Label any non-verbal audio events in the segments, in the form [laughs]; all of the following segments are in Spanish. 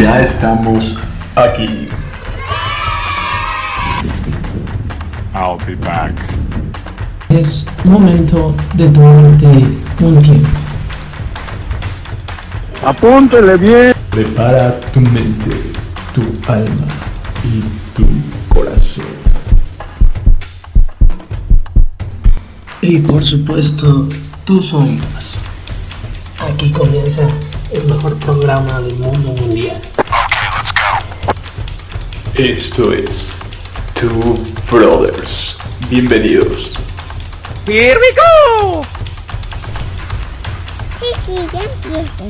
Ya estamos aquí. I'll be back. Es momento de tomarte un tiempo. Apúntele bien. Prepara tu mente, tu alma y tu corazón. Y por supuesto, tus oídos. Aquí comienza el mejor programa del mundo mundial. Esto es Two Brothers. Bienvenidos. Here we go! Sí, sí, ya empiecen.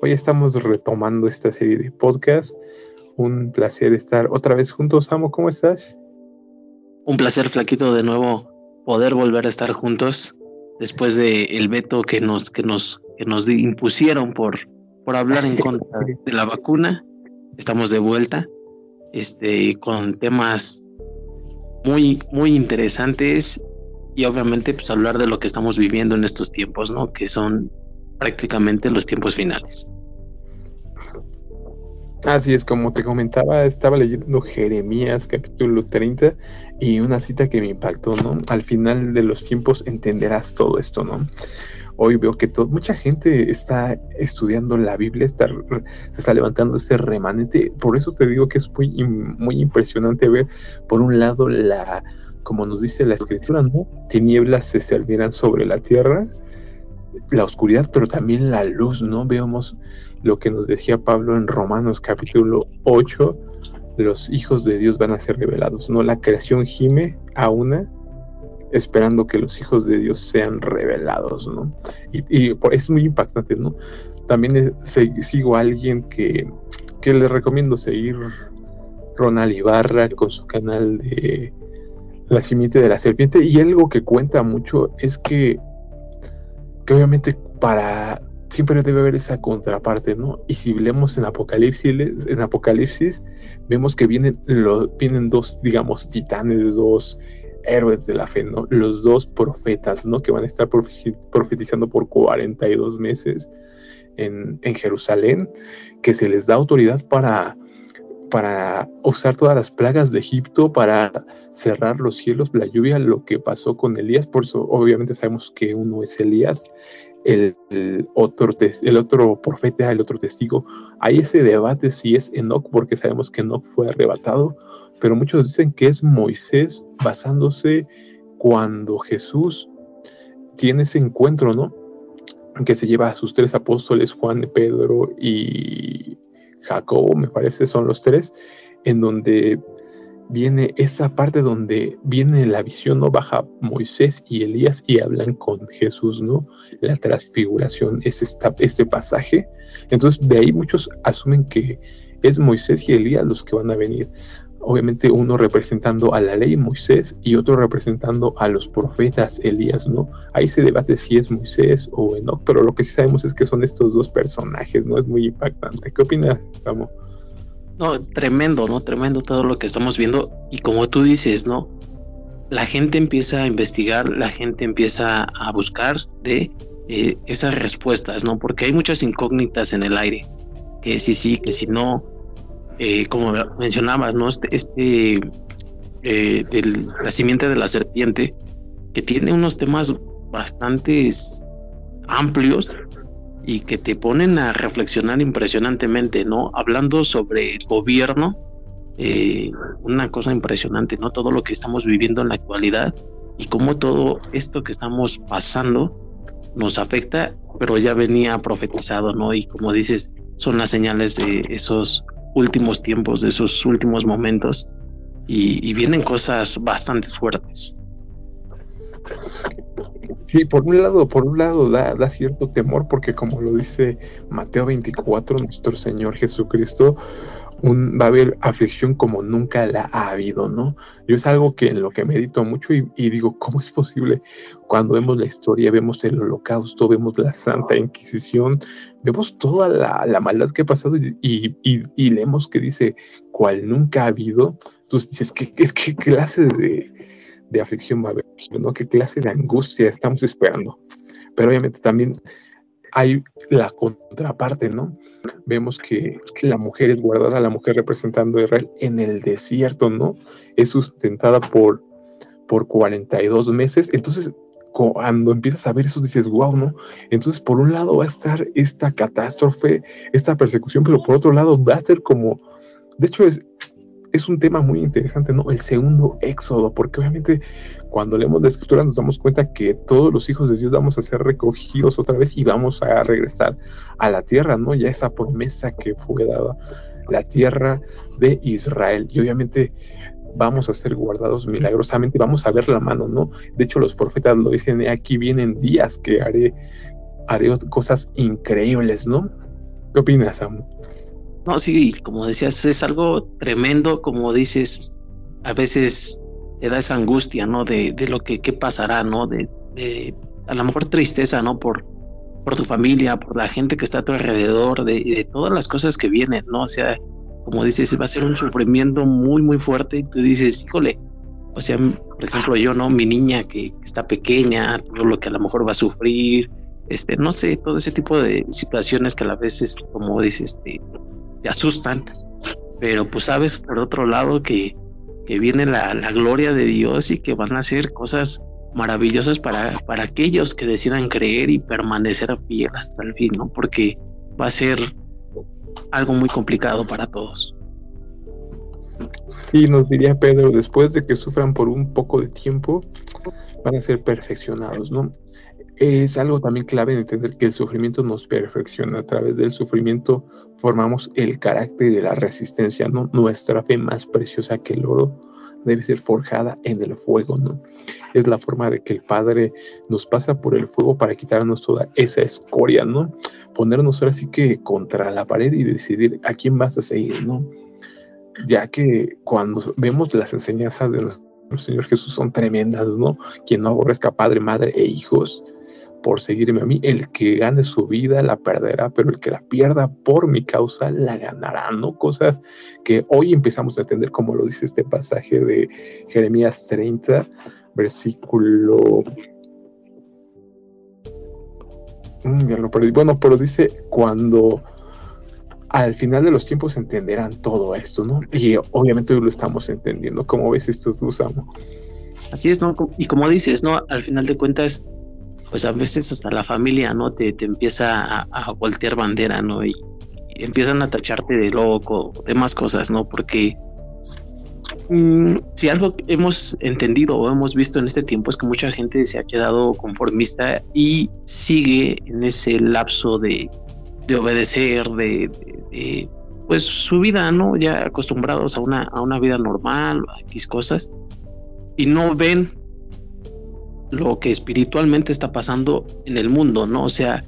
Hoy estamos retomando esta serie de podcast. Un placer estar otra vez juntos. Amo, ¿cómo estás? Un placer, Flaquito, de nuevo poder volver a estar juntos después de el veto que nos, que nos, que nos impusieron por, por hablar en contra de la vacuna. Estamos de vuelta este, con temas muy, muy interesantes y obviamente pues hablar de lo que estamos viviendo en estos tiempos, ¿no? Que son prácticamente los tiempos finales. Así es, como te comentaba, estaba leyendo Jeremías capítulo 30 y una cita que me impactó, ¿no? Al final de los tiempos entenderás todo esto, ¿no? Hoy veo que mucha gente está estudiando la Biblia, está, se está levantando este remanente. Por eso te digo que es muy, muy impresionante ver, por un lado, la, como nos dice la escritura, ¿no? Tinieblas se servirán sobre la tierra, la oscuridad, pero también la luz, ¿no? Vemos lo que nos decía Pablo en Romanos capítulo 8, los hijos de Dios van a ser revelados, ¿no? La creación gime a una esperando que los hijos de Dios sean revelados, ¿no? Y, es muy impactante, ¿no? También eh, se- sigo a alguien que, que le recomiendo seguir, Ronald Ibarra, con su canal de La simiente de la serpiente, y algo que cuenta mucho es que, que obviamente para siempre debe haber esa contraparte, ¿no? Y si leemos en Apocalipsis, en Apocalipsis vemos que vienen, lo- vienen dos, digamos, titanes, dos héroes de la fe, ¿no? Los dos profetas, ¿no? Que van a estar profetizando por 42 meses en, en Jerusalén, que se les da autoridad para, para usar todas las plagas de Egipto, para cerrar los cielos, la lluvia, lo que pasó con Elías, por eso obviamente sabemos que uno es Elías, el, otro, el otro profeta, el otro testigo. Hay ese debate si es Enoch, porque sabemos que Enoch fue arrebatado, pero muchos dicen que es Moisés basándose cuando Jesús tiene ese encuentro, ¿no? Que se lleva a sus tres apóstoles, Juan, Pedro y Jacobo, me parece, son los tres, en donde viene esa parte donde viene la visión, ¿no? Baja Moisés y Elías y hablan con Jesús, ¿no? La transfiguración es esta, este pasaje. Entonces, de ahí muchos asumen que es Moisés y Elías los que van a venir. Obviamente uno representando a la ley Moisés y otro representando a los profetas Elías, ¿no? Ahí se debate si es Moisés o Enoch, pero lo que sí sabemos es que son estos dos personajes, ¿no? Es muy impactante. ¿Qué opinas, Ramo? No, tremendo, ¿no? Tremendo todo lo que estamos viendo. Y como tú dices, ¿no? La gente empieza a investigar, la gente empieza a buscar de eh, esas respuestas, ¿no? Porque hay muchas incógnitas en el aire. Que si sí, que si no. Eh, como mencionabas, ¿no? Este, este eh, la simiente de la serpiente, que tiene unos temas bastante amplios y que te ponen a reflexionar impresionantemente, ¿no? Hablando sobre el gobierno, eh, una cosa impresionante, ¿no? Todo lo que estamos viviendo en la actualidad y cómo todo esto que estamos pasando nos afecta, pero ya venía profetizado, ¿no? Y como dices, son las señales de esos últimos tiempos, de esos últimos momentos, y, y vienen cosas bastante fuertes. Sí, por un lado, por un lado da, da cierto temor porque como lo dice Mateo 24, nuestro Señor Jesucristo, un, va a haber aflicción como nunca la ha habido, ¿no? Yo es algo que en lo que medito mucho y, digo, ¿cómo es posible? Cuando vemos la historia, vemos el holocausto, vemos la Santa Inquisición, vemos toda la, maldad que ha pasado y, leemos que dice, cual nunca ha habido, entonces dices, ¿qué, qué, qué clase de, de aflicción va a haber? ¿no? ¿Qué clase de angustia estamos esperando? Pero obviamente también hay la contraparte, ¿no? Vemos que la mujer es guardada, la mujer representando a Israel en el desierto, ¿no? Es sustentada por, por 42 meses. Entonces, cuando empiezas a ver eso, dices, wow, ¿no? Entonces, por un lado va a estar esta catástrofe, esta persecución, pero por otro lado va a ser como, de hecho, es, es un tema muy interesante, ¿no? El segundo éxodo, porque obviamente cuando leemos la escritura nos damos cuenta que todos los hijos de Dios vamos a ser recogidos otra vez y vamos a regresar a la tierra, ¿no? Ya esa promesa que fue dada, la tierra de Israel. Y obviamente vamos a ser guardados milagrosamente, vamos a ver la mano, ¿no? De hecho, los profetas lo dicen, aquí vienen días que haré, haré cosas increíbles, ¿no? ¿Qué opinas, Samu? No, sí, como decías, es algo tremendo, como dices, a veces te da esa angustia, ¿no? De, de lo que qué pasará, ¿no? De, de, a lo mejor tristeza, ¿no? Por, por tu familia, por la gente que está a tu alrededor, de, de todas las cosas que vienen, ¿no? O sea, como dices, va a ser un sufrimiento muy, muy fuerte y tú dices, híjole, o sea, por ejemplo, yo, ¿no? Mi niña que, que está pequeña, todo lo que a lo mejor va a sufrir, este, no sé, todo ese tipo de situaciones que a la veces, como dices, este, te asustan, pero pues sabes por otro lado que, que viene la, la, gloria de Dios y que van a hacer cosas maravillosas para, para aquellos que decidan creer y permanecer fiel hasta el fin, ¿no? Porque va a ser algo muy complicado para todos. Sí, nos diría Pedro, después de que sufran por un poco de tiempo, van a ser perfeccionados, ¿no? Es algo también clave entender que el sufrimiento nos perfecciona. A través del sufrimiento formamos el carácter de la resistencia, ¿no? Nuestra fe más preciosa que el oro debe ser forjada en el fuego, ¿no? Es la forma de que el Padre nos pasa por el fuego para quitarnos toda esa escoria, ¿no? Ponernos ahora sí que contra la pared y decidir a quién vas a seguir, ¿no? Ya que cuando vemos las enseñanzas de Señor Jesús son tremendas, ¿no? Quien no aborrezca padre, madre e hijos, por seguirme a mí. El que gane su vida la perderá, pero el que la pierda por mi causa la ganará, ¿no? Cosas que hoy empezamos a entender, como lo dice este pasaje de Jeremías 30, versículo... Mm. Bueno, pero dice cuando al final de los tiempos entenderán todo esto, ¿no? Y obviamente hoy lo estamos entendiendo. ¿Cómo ves esto tú, Samu? Así es, ¿no? Y como dices, ¿no? Al final de cuentas, pues a veces hasta la familia, ¿no? Te, te empieza a, a, voltear bandera, ¿no? Y, y, empiezan a tacharte de loco, demás cosas, ¿no? Porque mmm, si algo hemos entendido o hemos visto en este tiempo es que mucha gente se ha quedado conformista y sigue en ese lapso de, de obedecer, de, de, de, pues su vida, ¿no? Ya acostumbrados a una, a una vida normal, a X cosas, y no ven lo que espiritualmente está pasando en el mundo, ¿no? O sea,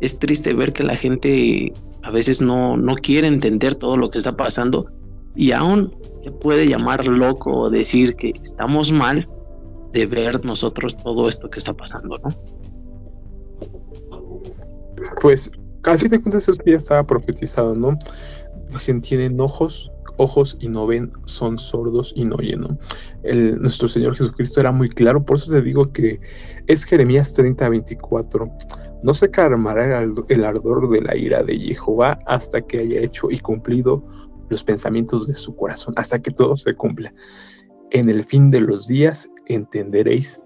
es triste ver que la gente a veces no, no quiere entender todo lo que está pasando y aún puede llamar loco o decir que estamos mal de ver nosotros todo esto que está pasando, ¿no? Pues, fin de cuentas, eso ya estaba profetizado, ¿no? Dicen, tienen ojos, ojos y no ven, son sordos y no oyen. ¿no? Nuestro Señor Jesucristo era muy claro, por eso te digo que es Jeremías 30, 24. No se calmará el ardor de la ira de Jehová hasta que haya hecho y cumplido los pensamientos de su corazón, hasta que todo se cumpla. En el fin de los días entenderéis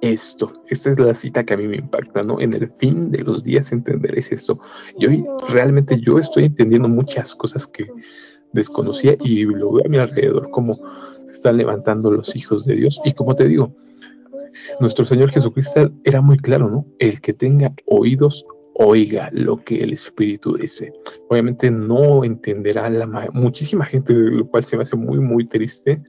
esto. Esta es la cita que a mí me impacta, ¿no? En el fin de los días entenderéis esto. Y hoy realmente yo estoy entendiendo muchas cosas que desconocía y lo veo a mi alrededor como se están levantando los hijos de Dios. Y como te digo, nuestro Señor Jesucristo era muy claro, ¿no? El que tenga oídos, oiga lo que el Espíritu dice. Obviamente no entenderá la muchísima gente, lo cual se me hace muy, muy triste.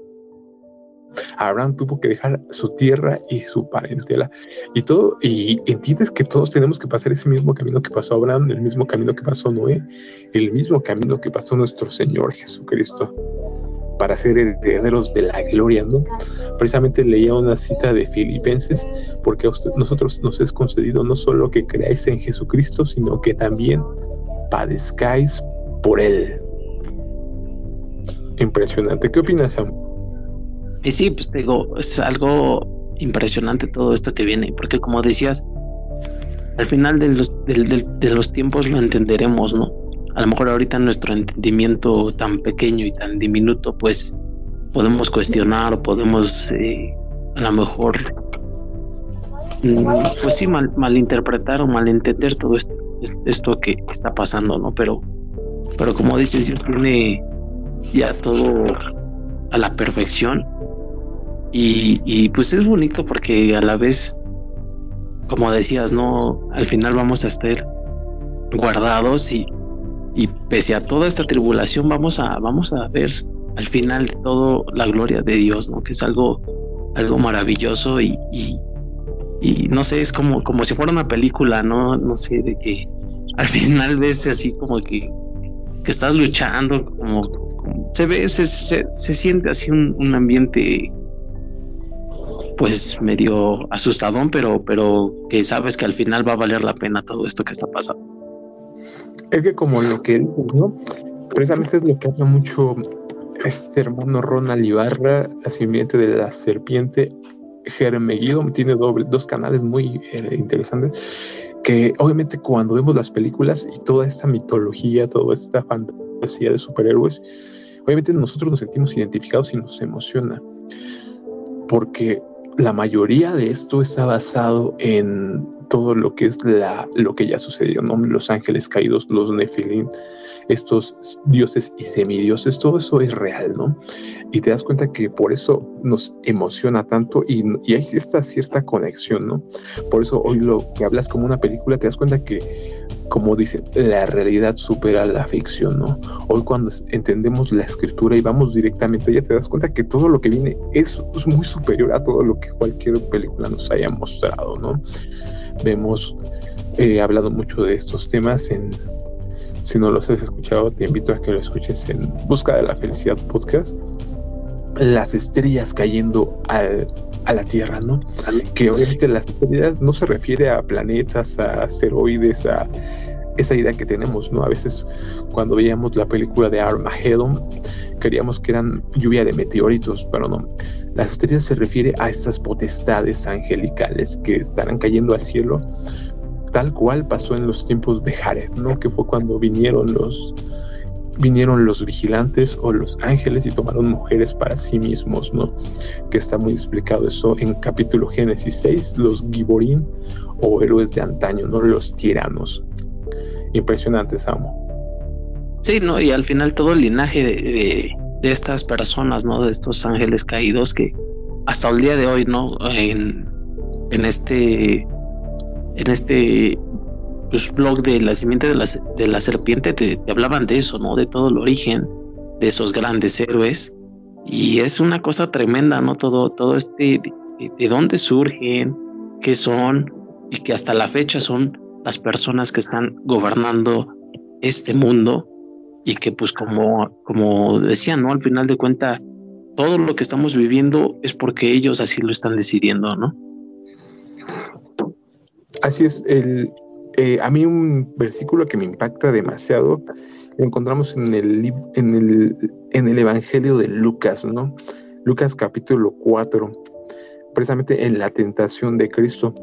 Abraham tuvo que dejar su tierra y su parentela y todo, y entiendes que todos tenemos que pasar ese mismo camino que pasó Abraham, el mismo camino que pasó Noé, el mismo camino que pasó nuestro Señor Jesucristo para ser herederos de la gloria, ¿no? Precisamente leía una cita de Filipenses, porque a nosotros nos es concedido no solo que creáis en Jesucristo, sino que también padezcáis por Él. Impresionante. ¿Qué opinas, Sam? Y sí, pues te digo, es algo impresionante todo esto que viene, porque como decías, al final de los, de los tiempos lo entenderemos, ¿no? A lo mejor ahorita nuestro entendimiento tan pequeño y tan diminuto, pues podemos cuestionar o podemos eh, a lo mejor, mm, pues sí, mal, malinterpretar o malentender todo esto, esto que está pasando, ¿no? Pero, pero como dices, Dios tiene ya todo a la perfección y, y pues es bonito porque a la vez, como decías, ¿no? Al final vamos a estar guardados y, y pese a toda esta tribulación vamos a, vamos a ver al final de todo la gloria de Dios, ¿no? Que es algo, algo maravilloso y, y, no sé, es como, como si fuera una película, ¿no? No sé, de que al final ves así como que, que estás luchando, como, se ve, se, se, siente así un, ambiente pues medio asustadón, pero, pero que sabes que al final va a valer la pena todo esto que está pasando. Es que como lo que ¿no? Precisamente es lo que habla mucho este hermano Ronald Ibarra, sirviente de la serpiente, Germeguido, tiene doble, dos canales muy eh, interesantes, que obviamente cuando vemos las películas y toda esta mitología, toda esta fantasía de superhéroes, obviamente nosotros nos sentimos identificados y nos emociona, porque la mayoría de esto está basado en todo lo que es la, lo que ya sucedió, ¿no? Los ángeles caídos, los Nephilim, estos dioses y semidioses, todo eso es real, ¿no? Y te das cuenta que por eso nos emociona tanto y, y hay esta cierta conexión, ¿no? Por eso hoy lo que hablas como una película, te das cuenta que como dice, la realidad supera la ficción, ¿no? Hoy cuando entendemos la escritura y vamos directamente ya te das cuenta que todo lo que viene es, muy superior a todo lo que cualquier película nos haya mostrado, ¿no? Vemos, he hablado mucho de estos temas si no los has escuchado, te invito a que lo escuches en Busca de la Felicidad Podcast. Las estrellas cayendo al, a la Tierra, ¿no? Que obviamente las estrellas no se refiere a planetas, a asteroides, a esa idea que tenemos, ¿no? A veces cuando veíamos la película de Armageddon, queríamos que eran lluvia de meteoritos, pero no. Las estrellas se refiere a estas potestades angelicales que estarán cayendo al cielo tal cual pasó en los tiempos de Jared, ¿no? Que fue cuando vinieron los vinieron los vigilantes o los ángeles y tomaron mujeres para sí mismos, ¿no? Que está muy explicado eso en capítulo Génesis 6, los Giborín o héroes de antaño, ¿no? Los tiranos. Impresionante, Samo. Sí, ¿no? Y al final todo el linaje de, estas personas, ¿no? De estos ángeles caídos que hasta el día de hoy, ¿no? En este en este pues, blog de la simiente de la, de la serpiente te, hablaban de eso, ¿no? De todo el origen de esos grandes héroes. Y es una cosa tremenda, ¿no? Todo, todo este, de, dónde surgen, qué son, y que hasta la fecha son las personas que están gobernando este mundo y que pues como, como decían, ¿no? Al final de cuenta, todo lo que estamos viviendo es porque ellos así lo están decidiendo, ¿no? Así es, el, eh, a mí un versículo que me impacta demasiado lo encontramos en el, en el, en el Evangelio de Lucas, ¿no? Lucas capítulo 4, precisamente en la tentación de Cristo.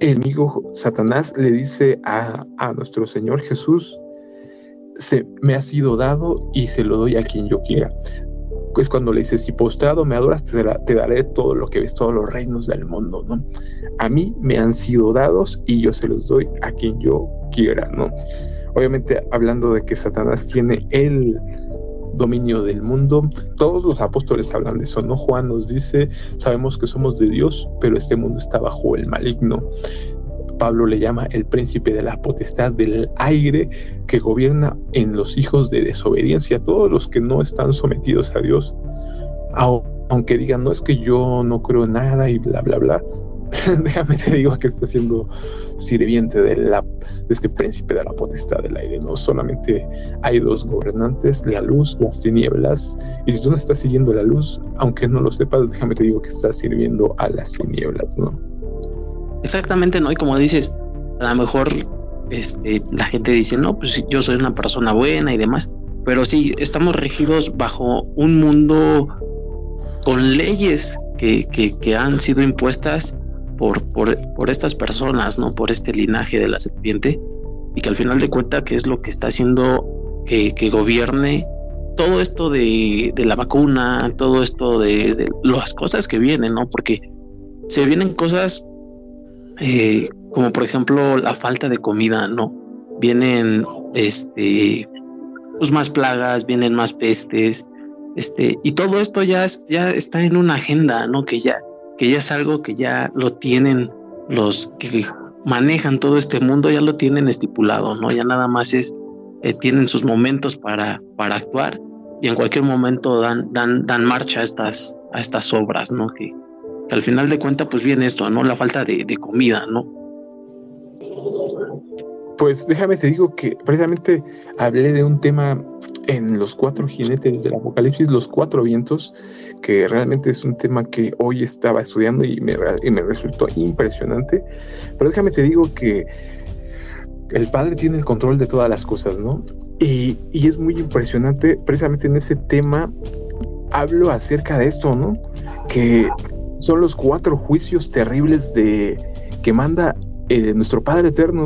El amigo Satanás le dice a, a nuestro Señor Jesús, se, me ha sido dado y se lo doy a quien yo quiera es cuando le dice, si postrado me adoras, te, daré todo lo que ves, todos los reinos del mundo, ¿no? A mí me han sido dados y yo se los doy a quien yo quiera, ¿no? Obviamente hablando de que Satanás tiene el dominio del mundo, todos los apóstoles hablan de eso, ¿no? Juan nos dice, sabemos que somos de Dios, pero este mundo está bajo el maligno. Pablo le llama el príncipe de la potestad del aire que gobierna en los hijos de desobediencia, todos los que no están sometidos a Dios, aunque digan, no es que yo no creo nada y bla, bla, bla. [laughs] Déjame te digo que está siendo sirviente de, la, de este príncipe de la potestad del aire. No solamente hay dos gobernantes, la luz, las tinieblas. Y si tú no estás siguiendo la luz, aunque no lo sepas, déjame te digo que estás sirviendo a las tinieblas, ¿no? Exactamente, ¿no? Y como dices, a lo mejor este, la gente dice, no, pues yo soy una persona buena y demás, pero sí, estamos regidos bajo un mundo con leyes que, que, han sido impuestas por, por, por, estas personas, ¿no? Por este linaje de la serpiente, y que al final de cuentas que es lo que está haciendo que, que gobierne todo esto de, de, la vacuna, todo esto de, de, las cosas que vienen, ¿no? Porque se vienen cosas eh, como por ejemplo la falta de comida, ¿no? Vienen este pues más plagas, vienen más pestes, este, y todo esto ya, ya está en una agenda, ¿no? Que ya, que ya es algo que ya lo tienen los que manejan todo este mundo, ya lo tienen estipulado, ¿no? Ya nada más es, eh, tienen sus momentos para, para actuar y en cualquier momento dan, dan, dan marcha a estas, a estas obras, ¿no? Que al final de cuentas, pues viene esto, ¿no? La falta de, de comida, ¿no? Pues déjame te digo que precisamente hablé de un tema en los cuatro jinetes del Apocalipsis, los cuatro vientos, que realmente es un tema que hoy estaba estudiando y me, y me resultó impresionante. Pero déjame te digo que el Padre tiene el control de todas las cosas, ¿no? Y, y es muy impresionante, precisamente en ese tema hablo acerca de esto, ¿no? Que son los cuatro juicios terribles de que manda eh, nuestro Padre Eterno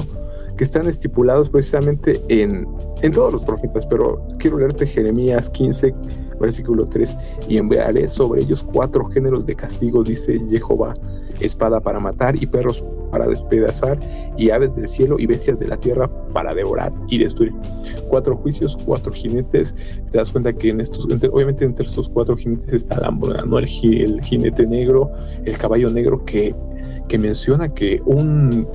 que están estipulados precisamente en, en todos los profetas, pero quiero leerte Jeremías 15, versículo 3, y enviaré sobre ellos cuatro géneros de castigo, dice Jehová, espada para matar y perros para despedazar y aves del cielo y bestias de la tierra para devorar y destruir. Cuatro juicios, cuatro jinetes. Te das cuenta que en estos, obviamente entre estos cuatro jinetes está la ¿no? El, el jinete negro, el caballo negro que, que menciona que un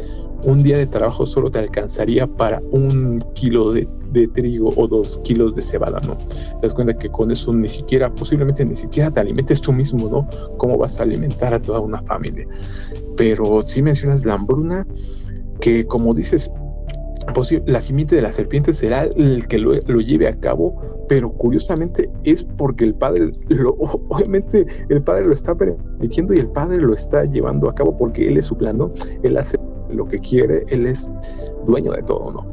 un día de trabajo solo te alcanzaría para un kilo de, trigo o dos kilos de cebada, ¿no? Te das cuenta que con eso ni siquiera, posiblemente ni siquiera te alimentes tú mismo, ¿no? ¿Cómo vas a alimentar a toda una familia? Pero si mencionas la hambruna, que como dices, la simiente de la serpiente será el que lo, lleve a cabo, pero curiosamente es porque el padre, lo, [laughs] obviamente el padre lo está permitiendo y el padre lo está llevando a cabo porque él es su plan, ¿no? Él hace lo que quiere, él es dueño de todo, ¿no?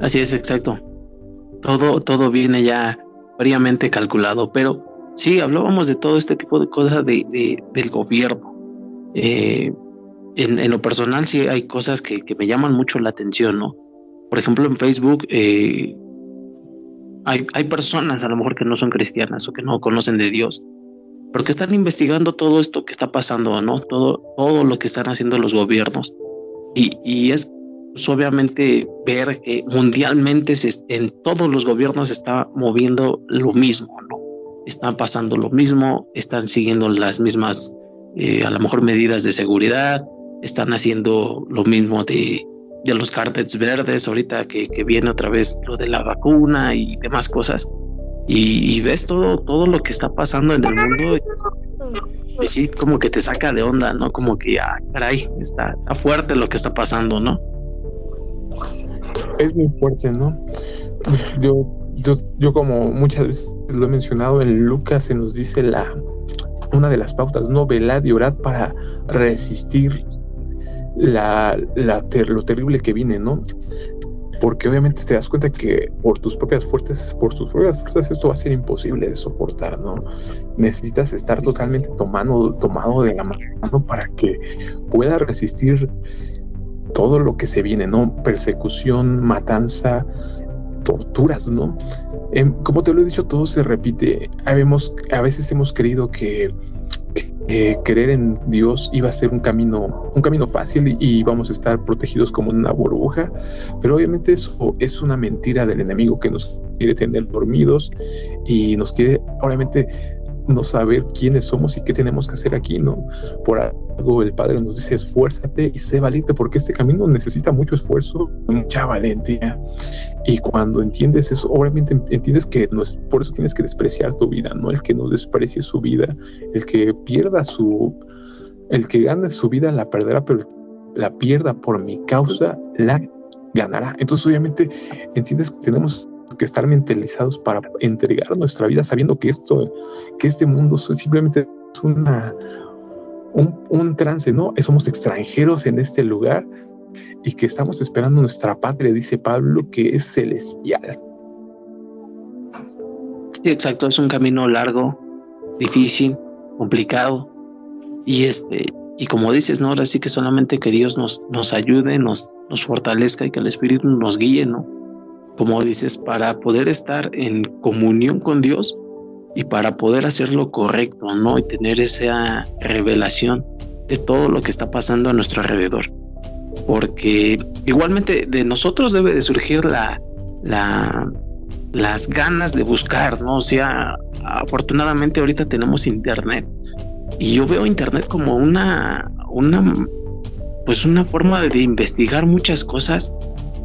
Así es, exacto. Todo, todo viene ya fríamente calculado, pero sí, hablábamos de todo este tipo de cosas de, del gobierno. Eh, en, lo personal sí hay cosas que, me llaman mucho la atención, ¿no? Por ejemplo, en Facebook eh, hay, hay personas a lo mejor que no son cristianas o que no conocen de Dios, porque están investigando todo esto que está pasando, ¿no? Todo, todo lo que están haciendo los gobiernos. Y, y es obviamente ver que mundialmente en todos los gobiernos se está moviendo lo mismo, ¿no? Están pasando lo mismo, están siguiendo las mismas, eh, a lo mejor, medidas de seguridad, están haciendo lo mismo de, de los cárteles verdes, ahorita que, que viene otra vez lo de la vacuna y demás cosas y, ves todo, todo lo que está pasando en el mundo y, sí, como que te saca de onda, ¿no? Como que, ah, caray, está, fuerte lo que está pasando, ¿no? Es muy fuerte, ¿no? Yo, yo, yo como muchas veces lo he mencionado, en Lucas se nos dice la una de las pautas, no velad y orad para resistir la, la lo terrible que viene, ¿no? porque obviamente te das cuenta que por tus propias fuerzas, por tus propias fuerzas esto va a ser imposible de soportar, ¿no? Necesitas estar totalmente tomado, tomado de la mano para que pueda resistir todo lo que se viene, ¿no? Persecución, matanza, torturas, ¿no? Em, como te lo he dicho, todo se repite. Habemos, a veces hemos creído que eh, creer en Dios iba a ser un camino, un camino fácil y, vamos a estar protegidos como una burbuja, pero obviamente eso es una mentira del enemigo que nos quiere tener dormidos y nos quiere, obviamente, no saber quiénes somos y qué tenemos que hacer aquí, ¿no? Por algo el Padre nos dice, esfuérzate y sé valiente, porque este camino necesita mucho esfuerzo, mucha valentía. Y cuando entiendes eso, obviamente entiendes que no es, por eso tienes que despreciar tu vida, ¿no? El que no desprecie su vida, el que pierda su, el que gane su vida la perderá, pero la pierda por mi causa la ganará. Entonces, obviamente, entiendes que tenemos que estar mentalizados para entregar nuestra vida sabiendo que esto, que este mundo simplemente es una, un, trance, ¿no? Somos extranjeros en este lugar y que estamos esperando nuestra patria, dice Pablo, que es celestial. Exacto, es un camino largo, difícil, complicado. Y este, y como dices, ¿no? Ahora sí que solamente que Dios nos, nos ayude, nos, nos fortalezca y que el Espíritu nos guíe, ¿no? Como dices, para poder estar en comunión con Dios y para poder hacer lo correcto, ¿no? Y tener esa revelación de todo lo que está pasando a nuestro alrededor. Porque igualmente de nosotros debe de surgir la, la, las ganas de buscar, ¿no? O sea, afortunadamente ahorita tenemos internet y yo veo internet como una, una, pues una forma de, investigar muchas cosas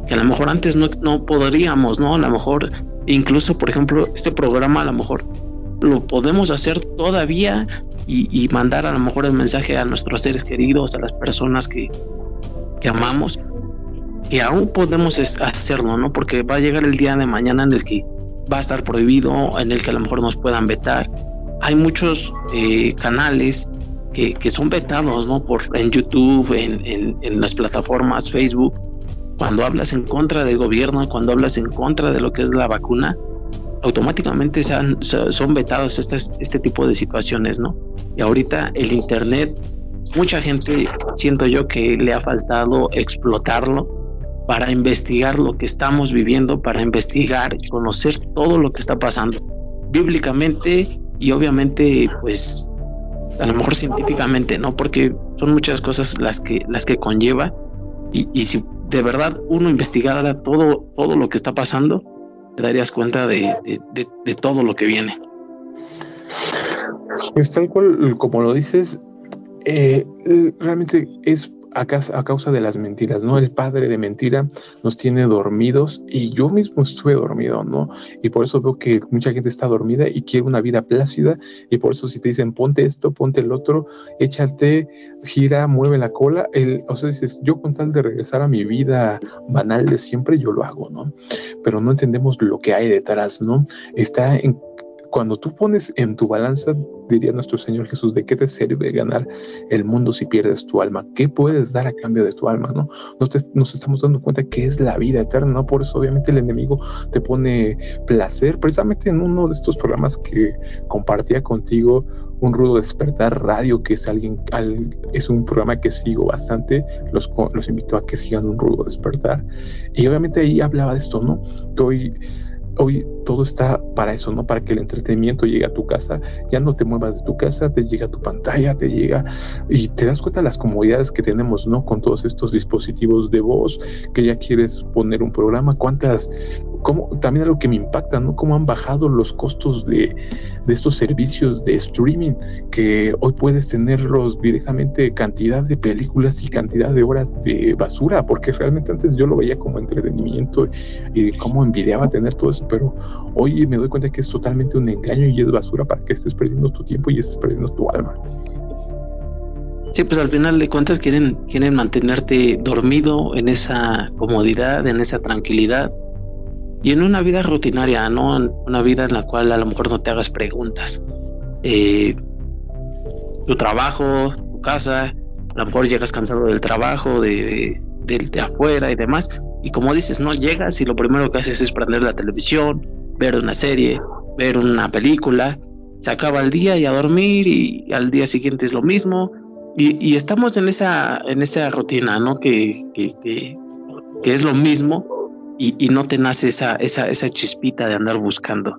que a lo mejor antes no, no podríamos, ¿no? A lo mejor, incluso, por ejemplo, este programa a lo mejor lo podemos hacer todavía y, mandar a lo mejor el mensaje a nuestros seres queridos, a las personas que, que amamos, que aún podemos hacerlo, ¿no? Porque va a llegar el día de mañana en el que va a estar prohibido, en el que a lo mejor nos puedan vetar, hay muchos eh, canales que, son vetados, ¿no? Por, en YouTube, en, las plataformas Facebook. Cuando hablas en contra del gobierno, cuando hablas en contra de lo que es la vacuna, automáticamente son vetados este tipo de situaciones, ¿no? Y ahorita el Internet, mucha gente siento yo que le ha faltado explotarlo para investigar lo que estamos viviendo, para investigar y conocer todo lo que está pasando. Bíblicamente y obviamente pues a lo mejor científicamente no porque son muchas cosas las que las que conlleva y, si de verdad uno investigara todo todo lo que está pasando te darías cuenta de, de todo lo que viene. Pues tal cual como lo dices eh, realmente es a, causa de las mentiras, ¿no? El padre de mentira nos tiene dormidos y yo mismo estuve dormido, ¿no? Y por eso veo que mucha gente está dormida y quiere una vida plácida y por eso si te dicen ponte esto, ponte el otro, échate, gira, mueve la cola, el, o sea, dices, yo con tal de regresar a mi vida banal de siempre, yo lo hago, ¿no? Pero no entendemos lo que hay detrás, ¿no? Está en cuando tú pones en tu balanza, diría nuestro Señor Jesús, ¿de qué te sirve ganar el mundo si pierdes tu alma? ¿Qué puedes dar a cambio de tu alma? ¿no? Nos, estamos dando cuenta que es la vida eterna, ¿no? Por eso obviamente el enemigo te pone placer. Precisamente en uno de estos programas que compartía contigo, un rudo despertar radio, que es alguien, es un programa que sigo bastante, los, los invito a que sigan un rudo despertar. Y obviamente ahí hablaba de esto, ¿no? Hoy hoy todo está para eso, ¿no? Para que el entretenimiento llegue a tu casa, ya no te muevas de tu casa, te llega a tu pantalla, te llega y te das cuenta de las comodidades que tenemos, ¿no? Con todos estos dispositivos de voz, que ya quieres poner un programa, cuántas, cómo, también algo que me impacta, ¿no? Cómo han bajado los costos de, de estos servicios de streaming, que hoy puedes tenerlos directamente cantidad de películas y cantidad de horas de basura, porque realmente antes yo lo veía como entretenimiento y cómo envidiaba tener todo eso, pero hoy me doy cuenta que es totalmente un engaño y es basura para que estés perdiendo tu tiempo y estés perdiendo tu alma. Sí, pues al final de cuentas quieren, quieren mantenerte dormido en esa comodidad, en esa tranquilidad y en una vida rutinaria, ¿no? Una vida en la cual a lo mejor no te hagas preguntas. Eh, tu trabajo, tu casa, a lo mejor llegas cansado del trabajo, de, de, de afuera y demás, y como dices, no llegas y lo primero que haces es prender la televisión, ver una serie, ver una película, se acaba el día y a dormir y al día siguiente es lo mismo. Y, estamos en esa, en esa rutina, ¿no? Que, que, que, es lo mismo y, no te nace esa, esa, esa chispita de andar buscando.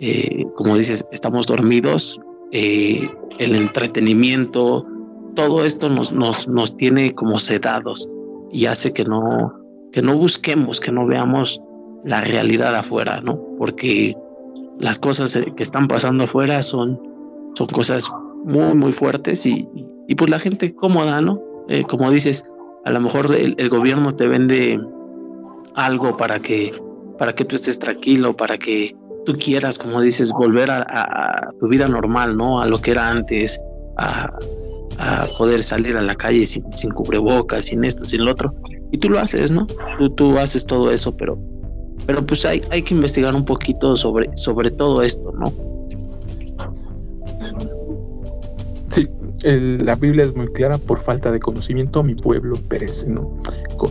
Eh, como dices, estamos dormidos, eh, el entretenimiento, todo esto nos, nos, nos tiene como sedados y hace que no, que no busquemos, que no veamos la realidad afuera, ¿no? Porque las cosas eh, que están pasando afuera son, son cosas muy, muy fuertes y, y, pues la gente cómoda, ¿no? Como dices, a lo mejor el, gobierno te vende algo para que, para que tú estés tranquilo, para que tú quieras, como dices, volver a, tu vida normal, ¿no? A lo que era antes, a, poder salir a la calle sin, sin cubrebocas, sin esto, sin lo otro. Y tú lo haces, ¿no? Tú, tú haces todo eso, pero, pero pues hay, hay que investigar un poquito sobre, sobre todo esto, ¿no? Sí, la Biblia es muy clara, por falta de conocimiento mi pueblo perece, ¿no?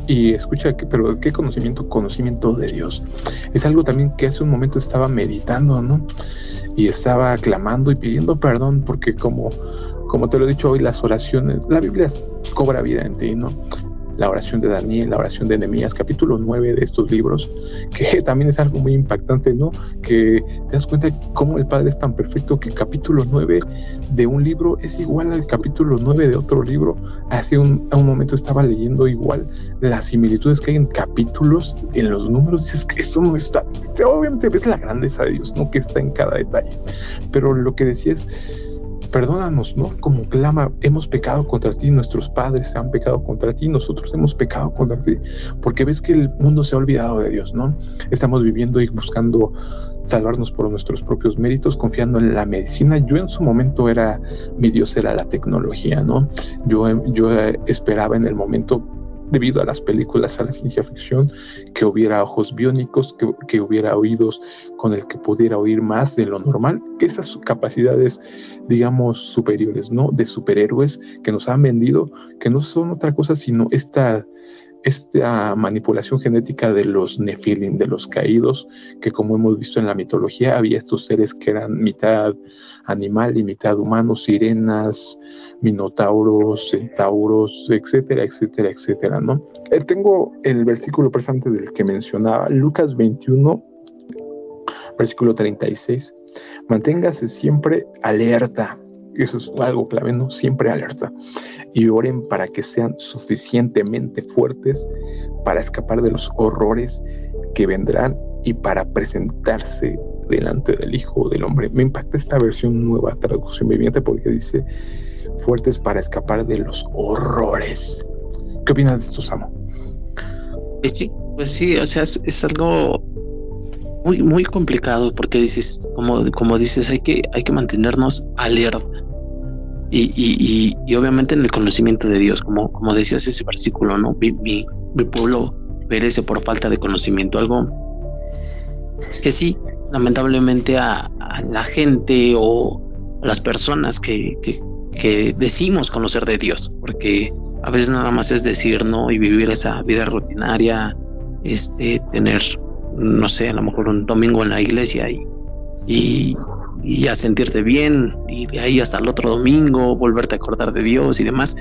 Y escucha, que, pero ¿qué conocimiento? Conocimiento de Dios. Es algo también que hace un momento estaba meditando, ¿no? Y estaba clamando y pidiendo perdón porque como, como te lo he dicho hoy, las oraciones, la Biblia cobra vida en ti, ¿no? La oración de Daniel, la oración de Nehemías, capítulo 9 de estos libros, que [laughs] también es algo muy impactante, ¿no? Que te das cuenta de cómo el Padre es tan perfecto que capítulo 9 de un libro es igual al capítulo 9 de otro libro. Hace un, momento estaba leyendo igual las similitudes que hay en capítulos, en los números, es que eso no está, obviamente ves la grandeza de Dios, ¿no? Que está en cada detalle. Pero lo que decía es perdónanos, ¿no? Como clama, hemos pecado contra ti, nuestros padres han pecado contra ti, nosotros hemos pecado contra ti, porque ves que el mundo se ha olvidado de Dios, ¿no? Estamos viviendo y buscando salvarnos por nuestros propios méritos, confiando en la medicina. Yo en su momento era, mi Dios era la tecnología, ¿no? Yo, yo esperaba en el momento debido a las películas, a la ciencia ficción, que hubiera ojos biónicos, que, que, hubiera oídos con el que pudiera oír más de lo normal, que esas capacidades, digamos, superiores, ¿no? De superhéroes que nos han vendido, que no son otra cosa sino esta, esta manipulación genética de los nefilim, de los caídos, que como hemos visto en la mitología, había estos seres que eran mitad animal y mitad humano, sirenas, minotauros, centauros, etcétera, etcétera, etcétera, ¿no? Eh, tengo el versículo presente del que mencionaba, Lucas 21, versículo 36. Manténgase siempre alerta. Eso es algo clave, ¿no? Siempre alerta. Y oren para que sean suficientemente fuertes para escapar de los horrores que vendrán y para presentarse delante del Hijo del Hombre. Me impacta esta versión nueva, traducción viviente, porque dice fuertes para escapar de los horrores. ¿Qué opinas de esto, Samo? Pues sí, pues sí, o sea, es, algo muy, muy complicado porque dices, como, como dices, hay que, hay que mantenernos alerta. Y, y, y, obviamente en el conocimiento de Dios, como, como decías ese versículo, ¿no? Mi, mi, pueblo perece por falta de conocimiento, algo que sí, lamentablemente a, la gente o a las personas que, que, decimos conocer de Dios, porque a veces nada más es decir, ¿no? Y vivir esa vida rutinaria, este, tener, no sé, a lo mejor un domingo en la iglesia y, y, a sentirte bien, y de ahí hasta el otro domingo volverte a acordar de Dios y demás.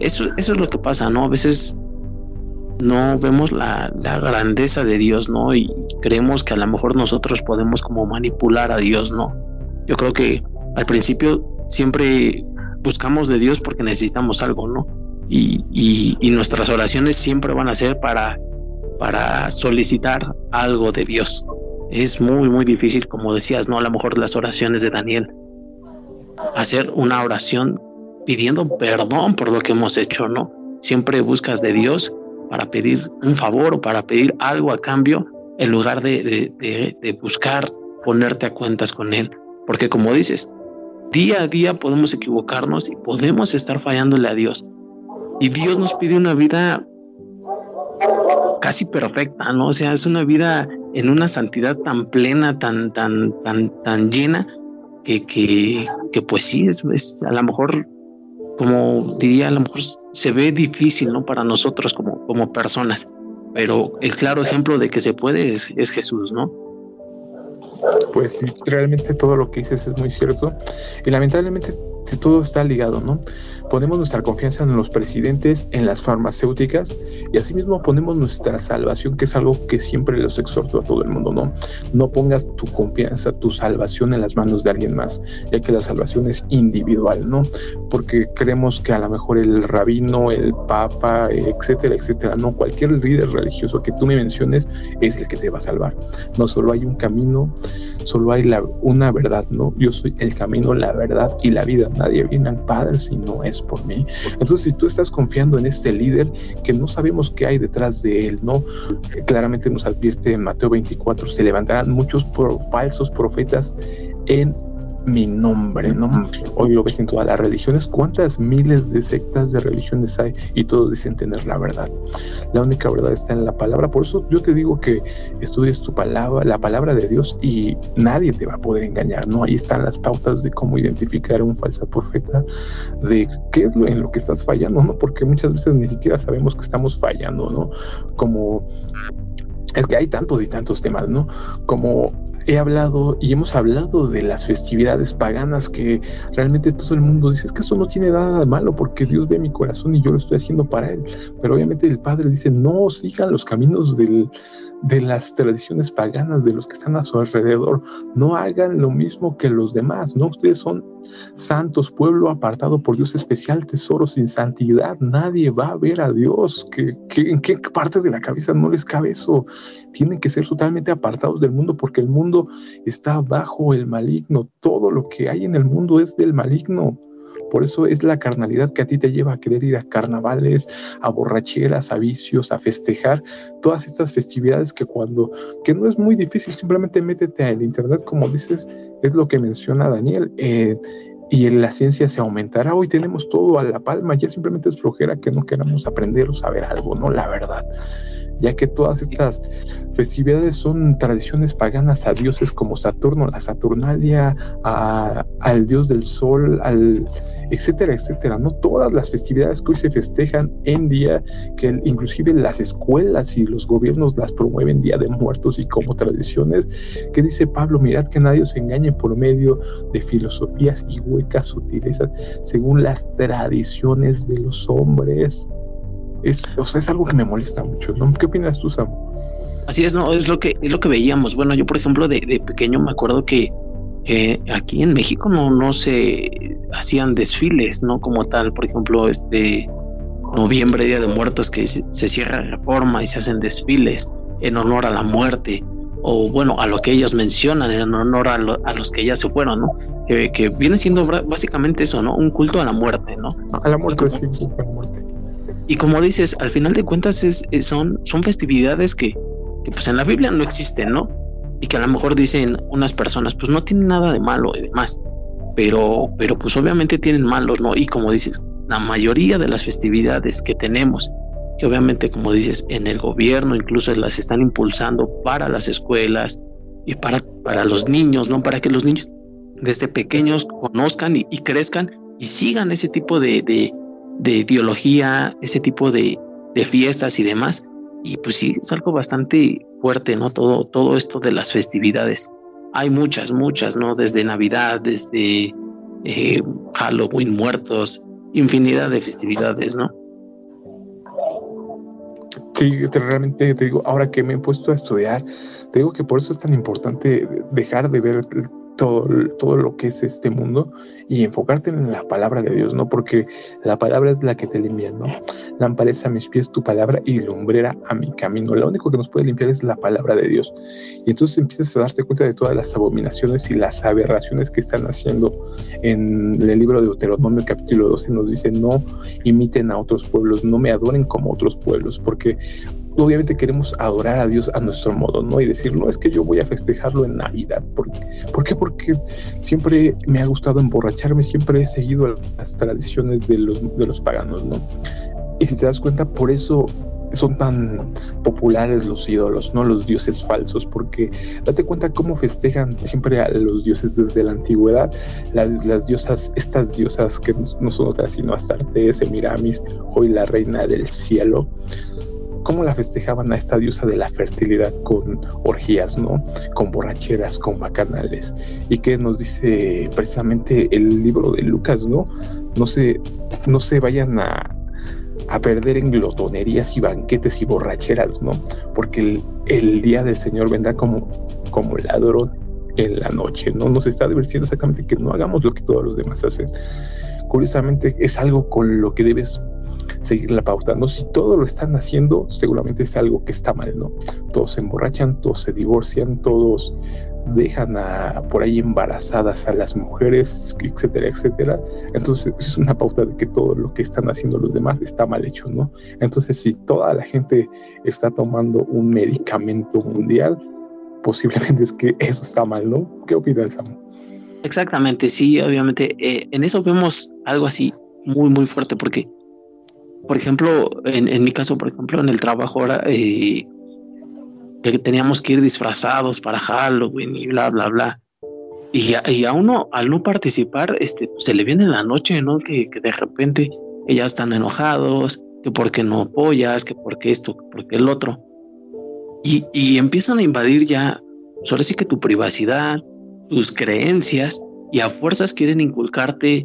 Eso, eso es lo que pasa, ¿no? A veces no vemos la, grandeza de Dios, ¿no? Y creemos que a lo mejor nosotros podemos como manipular a Dios, ¿no? Yo creo que al principio siempre buscamos de Dios porque necesitamos algo, ¿no? Y, y, nuestras oraciones siempre van a ser para, para solicitar algo de Dios. Es muy, muy difícil, como decías, ¿no? A lo mejor las oraciones de Daniel. Hacer una oración pidiendo perdón por lo que hemos hecho, ¿no? Siempre buscas de Dios para pedir un favor o para pedir algo a cambio en lugar de, buscar ponerte a cuentas con Él. Porque como dices, día a día podemos equivocarnos y podemos estar fallándole a Dios. Y Dios nos pide una vida casi perfecta, ¿no? O sea, es una vida en una santidad tan plena, tan, tan, tan, tan llena, que, que, que pues sí, es, a lo mejor como diría, a lo mejor se ve difícil, ¿no? Para nosotros como, como personas, pero el claro ejemplo de que se puede es, es Jesús, ¿no? Pues realmente todo lo que dices es muy cierto y lamentablemente todo está ligado, ¿no? Ponemos nuestra confianza en los presidentes, en las farmacéuticas y asimismo ponemos nuestra salvación, que es algo que siempre los exhorto a todo el mundo, ¿no? No pongas tu confianza, tu salvación en las manos de alguien más, ya que la salvación es individual, ¿no? Porque creemos que a lo mejor el rabino, el papa, etcétera, etcétera, no, cualquier líder religioso que tú me menciones es el que te va a salvar. No solo hay un camino, solo hay una verdad, ¿no? Yo soy el camino, la verdad y la vida. Nadie viene al Padre si no es por mí. Entonces, si tú estás confiando en este líder que no sabemos qué hay detrás de él, ¿no? Claramente nos advierte en Mateo 24, se levantarán muchos falsos profetas en mi nombre, ¿no? Hoy lo ves en todas las religiones. ¿Cuántas miles de sectas de religiones hay? Y todos dicen tener la verdad. La única verdad está en la palabra. Por eso yo te digo que estudies tu palabra, la palabra de Dios, y nadie te va a poder engañar, ¿no? Ahí están las pautas de cómo identificar a un falso profeta, de qué es lo en lo que estás fallando, ¿no? Porque muchas veces ni siquiera sabemos que estamos fallando, ¿no? Como es que hay tantos y tantos temas, ¿no? Como he hablado y hemos hablado de las festividades paganas que realmente todo el mundo dice es que eso no tiene nada de malo porque Dios ve mi corazón y yo lo estoy haciendo para Él. Pero obviamente el Padre dice no sigan los caminos del, de las tradiciones paganas de los que están a su alrededor. No hagan lo mismo que los demás, ¿no? Ustedes son santos, pueblo apartado por Dios especial, tesoro sin santidad. Nadie va a ver a Dios. ¿Qué, en qué parte de la cabeza no les cabe eso? Tienen que ser totalmente apartados del mundo porque el mundo está bajo el maligno. Todo lo que hay en el mundo es del maligno. Por eso es la carnalidad que a ti te lleva a querer ir a carnavales, a borracheras, a vicios, a festejar todas estas festividades que cuando, que no es muy difícil, simplemente métete en internet, como dices, es lo que menciona Daniel. Eh, y en la ciencia se aumentará. Hoy tenemos todo a la palma, ya simplemente es flojera que no queramos aprender o saber algo, ¿no? La verdad. Ya que todas estas festividades son tradiciones paganas a dioses como Saturno, la Saturnalia, al dios del sol, al etcétera, etcétera, ¿no? Todas las festividades que hoy se festejan en día, que inclusive las escuelas y los gobiernos las promueven Día de Muertos y como tradiciones, que dice Pablo, mirad que nadie os engañe por medio de filosofías y huecas sutilezas, según las tradiciones de los hombres. Es, es algo que me molesta mucho, ¿no? ¿Qué opinas tú, Sam? Así es, no, es lo que, es lo que veíamos. Bueno, yo, por ejemplo, de, de pequeño me acuerdo que que aquí en México no, no se hacían desfiles, ¿no? Como tal, por ejemplo, este noviembre, Día de Muertos, que se cierra reforma y se hacen desfiles en honor a la muerte, o bueno, a lo que ellos mencionan, en honor a, los que ya se fueron, ¿no? Que, viene siendo básicamente eso, ¿no? Un culto a la muerte, ¿no? A la muerte, sí, a la muerte. Y como dices, al final de cuentas es, son, son festividades que, que pues en la Biblia no existen, ¿no? Y que a lo mejor dicen unas personas, pues no tienen nada de malo y demás, pero, pero pues obviamente tienen malos, ¿no? Y como dices, la mayoría de las festividades que tenemos, que obviamente como dices, en el gobierno incluso las están impulsando para las escuelas y para, para los niños, ¿no? Para que los niños desde pequeños conozcan y, crezcan y sigan ese tipo de, de, de ideología, ese tipo de, de fiestas y demás. Y pues sí, es algo bastante fuerte, ¿no? Todo, todo esto de las festividades. Hay muchas, muchas, ¿no? Desde Navidad, desde eh, Halloween, muertos, infinidad de festividades, ¿no? Sí, realmente te digo, ahora que me he puesto a estudiar, te digo que por eso es tan importante dejar de ver todo, todo lo que es este mundo y enfocarte en la palabra de Dios, ¿no? Porque la palabra es la que te limpia, ¿no? Lámpara a mis pies tu palabra y lumbrera a mi camino. Lo único que nos puede limpiar es la palabra de Dios. Y entonces empiezas a darte cuenta de todas las abominaciones y las aberraciones que están haciendo en el libro de Deuteronomio capítulo 12 nos dice no imiten a otros pueblos, no me adoren como otros pueblos, porque obviamente queremos adorar a Dios a nuestro modo, ¿no? Y decir, no, es que yo voy a festejarlo en Navidad. ¿Por, ¿Por qué? Porque siempre me ha gustado emborracharme, siempre he seguido las tradiciones de los, de los paganos, ¿no? Y si te das cuenta, por eso son tan populares los ídolos, ¿no? Los dioses falsos, porque date cuenta cómo festejan siempre a los dioses desde la antigüedad, las, las diosas, estas diosas que no son otras sino Astarte, Semiramis, hoy la reina del cielo, cómo la festejaban a esta diosa de la fertilidad con orgías, ¿no? Con borracheras, con bacanales. Y que nos dice precisamente el libro de Lucas, ¿no? No se, no se vayan a, a perder en glotonerías y banquetes y borracheras, ¿no? Porque el, día del Señor vendrá como, como ladrón en la noche, ¿no? Nos está divirtiendo exactamente que no hagamos lo que todos los demás hacen. Curiosamente es algo con lo que debes seguir la pauta, ¿no? Si todo lo están haciendo, seguramente es algo que está mal, ¿no? Todos se emborrachan, todos se divorcian, todos dejan a, por ahí embarazadas a las mujeres, etcétera, etcétera. Entonces es una pauta de que todo lo que están haciendo los demás está mal hecho, ¿no? Entonces si toda la gente está tomando un medicamento mundial, posiblemente es que eso está mal, ¿no? ¿Qué opinas, Sam? Exactamente, sí, obviamente. Eh, en eso vemos algo así muy, muy fuerte, porque, por ejemplo, en, mi caso, por ejemplo, en el trabajo ahora, eh, que teníamos que ir disfrazados para Halloween y bla, bla, bla. Y a, y a uno, al no participar, este, pues, se le viene la noche, ¿no? Que, que de repente ellas están enojados, que porque no apoyas, que porque esto, que porque el otro. Y, y empiezan a invadir ya, pues ahora sí que tu privacidad, tus creencias, y a fuerzas quieren inculcarte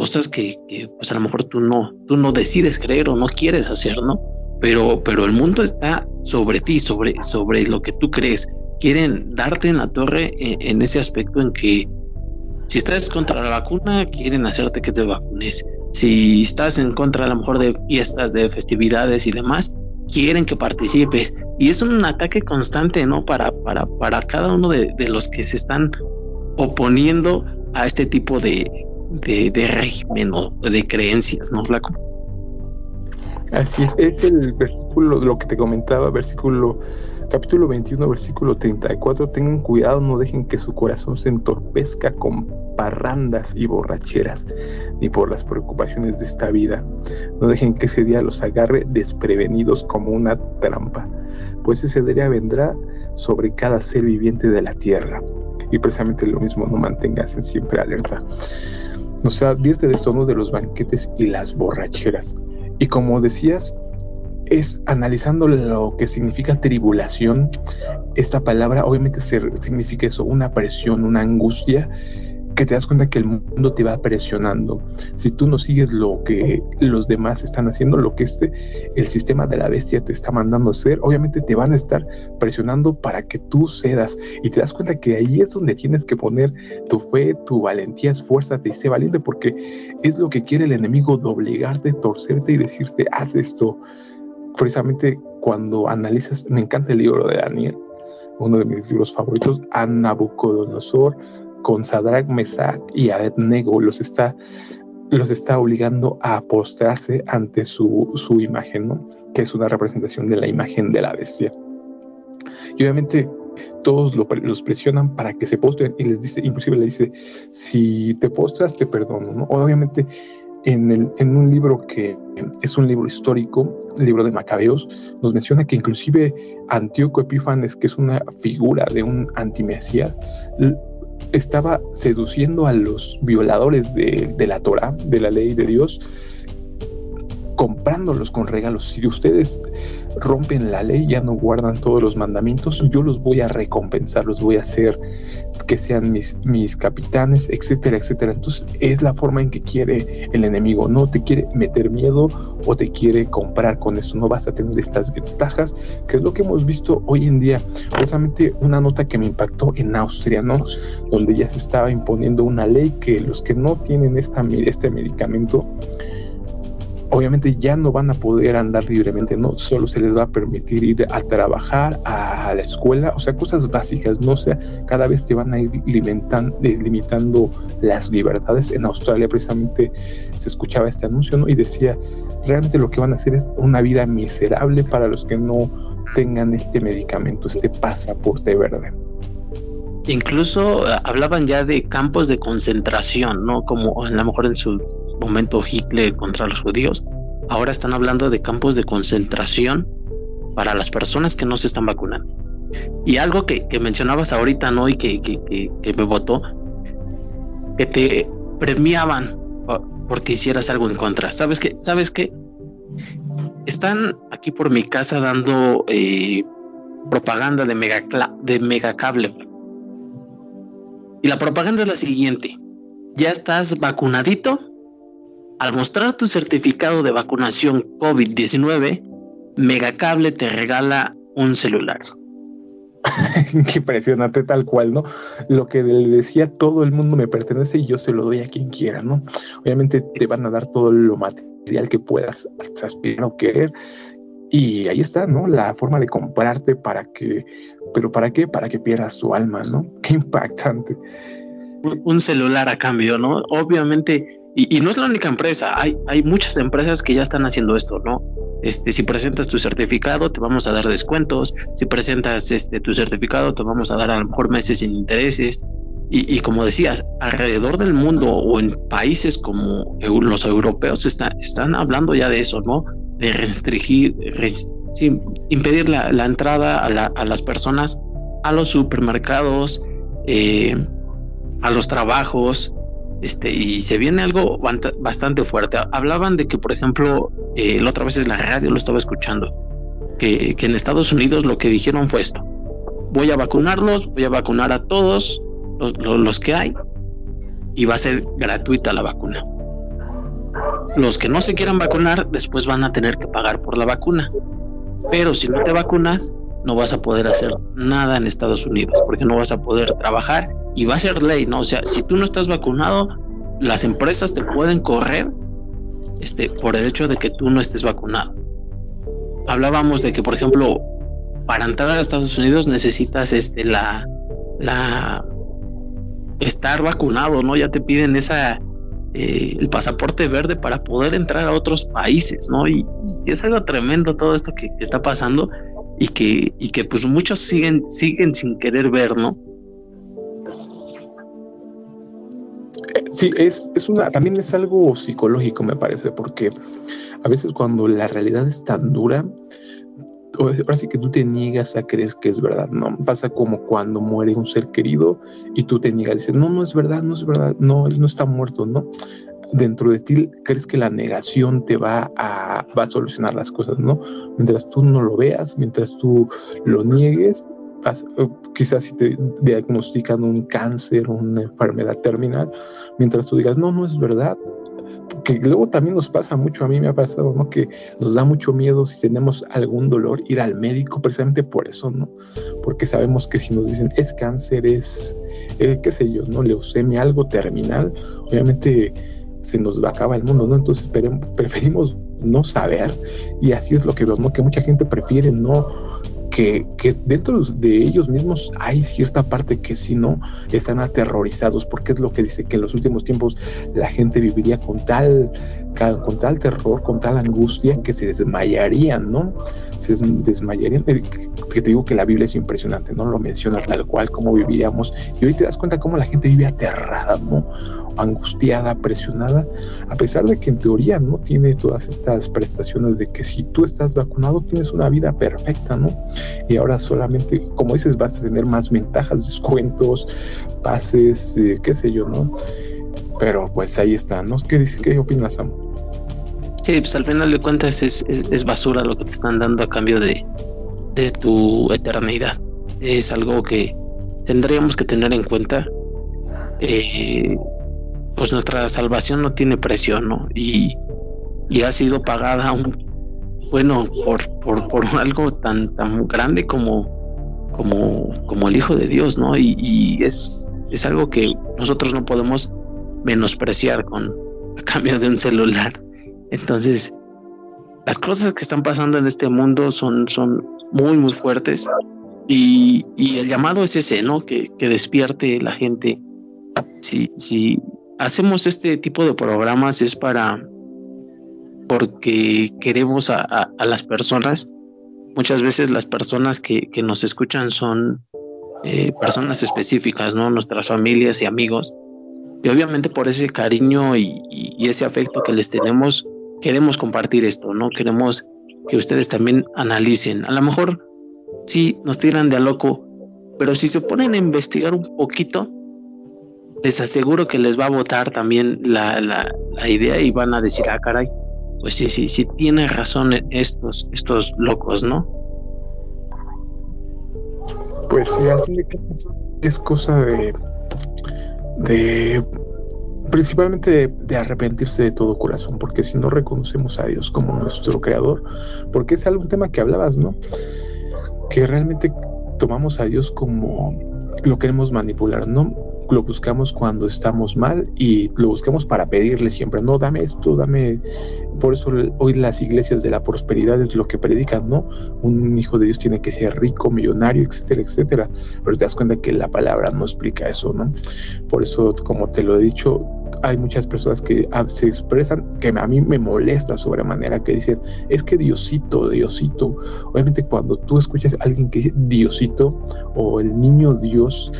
cosas que, pues a lo mejor tú no, tú no decides creer o no quieres hacer, ¿no? Pero, pero el mundo está sobre ti, sobre, sobre lo que tú crees. Quieren darte en la torre en, en ese aspecto en que si estás contra la vacuna, quieren hacerte que te vacunes. Si estás en contra a lo mejor de fiestas, de festividades y demás, quieren que participes. Y es un ataque constante, ¿no? Para, para, para cada uno de, de los que se están oponiendo a este tipo de, de, de régimen o de creencias, ¿no, Flaco? Así es, es el versículo, lo que te comentaba, versículo, capítulo 21, versículo 34. Tengan cuidado, no dejen que su corazón se entorpezca con parrandas y borracheras, ni por las preocupaciones de esta vida. No dejen que ese día los agarre desprevenidos como una trampa, pues ese día vendrá sobre cada ser viviente de la tierra. Y precisamente lo mismo, no mantengas siempre alerta. Nos advierte de esto uno de los banquetes y las borracheras. Y como decías, es analizando lo que significa tribulación, esta palabra obviamente significa eso, una presión, una angustia que te das cuenta que el mundo te va presionando. Si tú no sigues lo que los demás están haciendo, lo que este, el sistema de la bestia te está mandando hacer, obviamente te van a estar presionando para que tú cedas. Y te das cuenta que ahí es donde tienes que poner tu fe, tu valentía, esfuérzate y sé valiente, porque es lo que quiere el enemigo, doblegarte, torcerte y decirte, haz esto. Precisamente cuando analizas, me encanta el libro de Daniel, uno de mis libros favoritos, a Nabucodonosor con Sadrach, Mesach y Abednego los está, los está obligando a postrarse ante su, su imagen, que es una representación de la imagen de la bestia. Y obviamente todos los presionan para que se postren y les dice, inclusive le dice, si te postras te perdono, ¿no? Obviamente en, el, en un libro que es un libro histórico, el libro de Macabeos, nos menciona que inclusive Antíoco Epífanes, que es una figura de un antimesías, estaba seduciendo a los violadores de, la Torah, de la ley de Dios, comprándolos con regalos. Si ustedes rompen la ley, ya no guardan todos los mandamientos, yo los voy a recompensar, los voy a hacer que sean mis, mis capitanes, etcétera, etcétera. Entonces es la forma en que quiere el enemigo, no te quiere meter miedo o te quiere comprar con eso, no vas a tener estas ventajas, que es lo que hemos visto hoy en día. Precisamente una nota que me impactó en Austria, ¿no? Donde ya se estaba imponiendo una ley que los que no tienen esta, este medicamento, obviamente ya no van a poder andar libremente, no solo se les va a permitir ir a trabajar, a la escuela, o sea, cosas básicas, no sea, cada vez te van a ir limitando, limitando las libertades. En Australia precisamente se escuchaba este anuncio, ¿no? Y decía, realmente lo que van a hacer es una vida miserable para los que no tengan este medicamento, este pasaporte verde. Incluso eh, hablaban ya de campos de concentración, ¿no? Como a lo mejor en su momento Hitler contra los judíos, ahora están hablando de campos de concentración para las personas que no se están vacunando. Y algo que, mencionabas ahorita, ¿no? Y que, que, me votó, que te premiaban porque hicieras algo en contra. ¿Sabes qué? ¿Sabes qué? Están aquí por mi casa dando eh, propaganda de mega, de megacable. Y la propaganda es la siguiente. Ya estás vacunadito al mostrar tu certificado de vacunación COVID-19, Megacable te regala un celular. [laughs] Qué impresionante tal cual, ¿no? Lo que le decía todo el mundo me pertenece y yo se lo doy a quien quiera, ¿no? Obviamente te van a dar todo lo material que puedas aspirar o querer y ahí está, ¿no? La forma de comprarte para que, pero ¿para qué? Para que pierdas tu alma, ¿no? [laughs] Qué impactante. Un celular a cambio, ¿no? Obviamente y, no es la única empresa, hay, hay muchas empresas que ya están haciendo esto, ¿no? Este, si presentas tu certificado, te vamos a dar descuentos. Si presentas este, tu certificado, te vamos a dar a lo mejor meses sin intereses. Y, como decías, alrededor del mundo o en países como los europeos están hablando ya de eso, ¿no? De restringir, impedir la, entrada a, las personas a los supermercados, eh, a los trabajos, este, y se viene algo bastante fuerte. Hablaban de que, por ejemplo, eh, la otra vez en la radio lo estaba escuchando, que, en Estados Unidos lo que dijeron fue esto, voy a vacunarlos, voy a vacunar a todos los, los que hay, y va a ser gratuita la vacuna. Los que no se quieran vacunar después van a tener que pagar por la vacuna. Pero si no te vacunas, no vas a poder hacer nada en Estados Unidos, porque no vas a poder trabajar y va a ser ley, ¿no? O sea, si tú no estás vacunado, las empresas te pueden correr este, por el hecho de que tú no estés vacunado. Hablábamos de que, por ejemplo, para entrar a Estados Unidos necesitas este, la, la, estar vacunado, ¿no? Ya te piden esa, eh, el pasaporte verde para poder entrar a otros países, ¿no? Y, es algo tremendo todo esto que, está pasando y que, y que pues muchos siguen, siguen sin querer ver, ¿no? Sí, es, es una, también es algo psicológico, me parece, porque a veces cuando la realidad es tan dura, ahora sí que tú te niegas a creer que es verdad, ¿no? Pasa como cuando muere un ser querido y tú te niegas decir, no, no es verdad, no es verdad, no, él no está muerto, ¿no? Dentro de ti crees que la negación te va a, va a solucionar las cosas, ¿no? Mientras tú no lo veas, mientras tú lo niegues, quizás si te diagnostican un cáncer, una enfermedad terminal, mientras tú digas, no, no es verdad, que luego también nos pasa mucho, a mí me ha pasado, ¿no? Que nos da mucho miedo si tenemos algún dolor ir al médico precisamente por eso, ¿no? Porque sabemos que si nos dicen es cáncer, es, eh, qué sé yo, ¿no? Leucemia, algo terminal, obviamente se nos va a acabar el mundo, ¿no? Entonces preferimos no saber y así es lo que ¿no? Que mucha gente prefiere no que, dentro de ellos mismos hay cierta parte que si no están aterrorizados, porque es lo que dice que en los últimos tiempos la gente viviría con tal, con tal terror, con tal angustia que se desmayarían, ¿no? Se desmayarían. Eh, que te digo que la Biblia es impresionante, ¿no? Lo menciona tal cual, cómo viviríamos. Y hoy te das cuenta cómo la gente vive aterrada, ¿no? Angustiada, presionada, a pesar de que en teoría no tiene todas estas prestaciones de que si tú estás vacunado tienes una vida perfecta, ¿no? Y ahora solamente, como dices, vas a tener más ventajas, descuentos, pases, eh, qué sé yo, ¿no? Pero pues ahí está, ¿no? ¿Qué, qué opinas, Sam? Sí, pues al final de cuentas es, es, basura lo que te están dando a cambio de, de tu eternidad. Es algo que tendríamos que tener en cuenta. Eh, pues nuestra salvación no tiene precio, ¿no? Y, ha sido pagada un, bueno, por, por, [laughs] algo tan, tan grande como, como, como el Hijo de Dios, ¿no? Y, es, es algo que nosotros no podemos menospreciar con a cambio de un celular. Entonces, las cosas que están pasando en este mundo son, son muy, muy fuertes. Y, y el llamado es ese, ¿no? Que, que despierte la gente. Si, si, hacemos este tipo de programas es para porque queremos a, las personas. Muchas veces las personas que, nos escuchan son eh, personas específicas, ¿no? Nuestras familias y amigos. Y obviamente por ese cariño y, y, ese afecto que les tenemos, queremos compartir esto, ¿no? Queremos que ustedes también analicen. A lo mejor sí nos tiran de a loco, pero si se ponen a investigar un poquito, les aseguro que les va a votar también la, la, idea y van a decir, ah, caray, pues sí, sí, sí, tiene razón estos, estos locos, ¿no? Pues sí, es cosa de, de principalmente de, de, arrepentirse de todo corazón, porque si no reconocemos a Dios como nuestro creador, porque es algún tema que hablabas, ¿no? Que realmente tomamos a Dios como lo queremos manipular, ¿no? Lo buscamos cuando estamos mal y lo buscamos para pedirle siempre, no, dame esto, dame... Por eso hoy las iglesias de la prosperidad es lo que predican, ¿no? Un hijo de Dios tiene que ser rico, millonario, etcétera, etcétera. Pero te das cuenta que la palabra no explica eso, ¿no? Por eso, como te lo he dicho, hay muchas personas que ah, se expresan, que a mí me molesta sobremanera, que dicen, es que Diosito, Diosito. Obviamente cuando tú escuchas a alguien que dice Diosito o el niño Dios,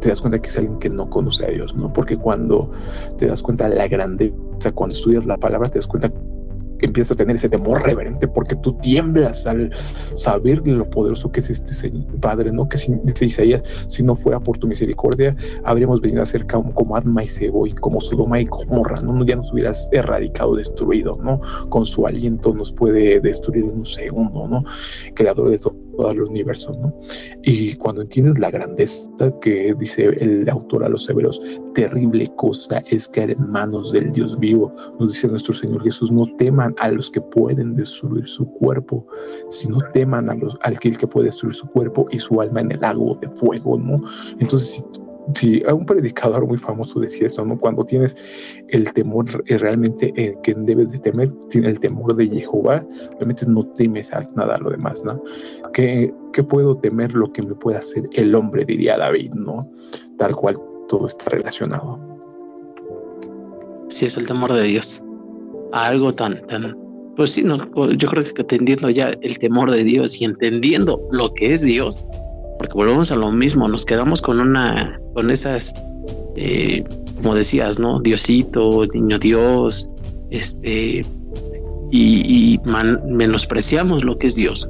te das cuenta que es alguien que no conoce a Dios, ¿no? Porque cuando te das cuenta de la grandeza, cuando estudias la palabra, te das cuenta empiezas a tener ese temor reverente porque tú tiemblas al saber lo poderoso que es este Padre, ¿no? Que si, dice Isaías, si no fuera por tu misericordia, habríamos venido a ser como, como Adma y Sebo y como Sodoma y Gomorra, ¿no? Ya nos hubieras erradicado, destruido, ¿no? Con su aliento nos puede destruir en un segundo, ¿no? Creador de todo todo el universo, ¿no? Y cuando entiendes la grandeza que dice el autor a los severos, terrible cosa es caer en manos del Dios vivo, nos dice nuestro Señor Jesús, no teman a los que pueden destruir su cuerpo, sino teman a los, al que, puede destruir su cuerpo y su alma en el lago de fuego, ¿no? Entonces, si Sí, un predicador muy famoso decía eso, ¿no? Cuando tienes el temor eh, realmente eh, que debes de temer, el temor de Jehová, obviamente no temes a nada a lo demás, ¿no? ¿Qué, ¿Qué, puedo temer lo que me pueda hacer el hombre, diría David, ¿no? Tal cual todo está relacionado. Sí, es el temor de Dios. algo tan, tan, pues sí, no, yo creo que entendiendo ya el temor de Dios y entendiendo lo que es Dios, porque volvemos a lo mismo, nos quedamos con una, con esas, eh, como decías, ¿no? Diosito, niño Dios, este, y, menospreciamos lo que es Dios.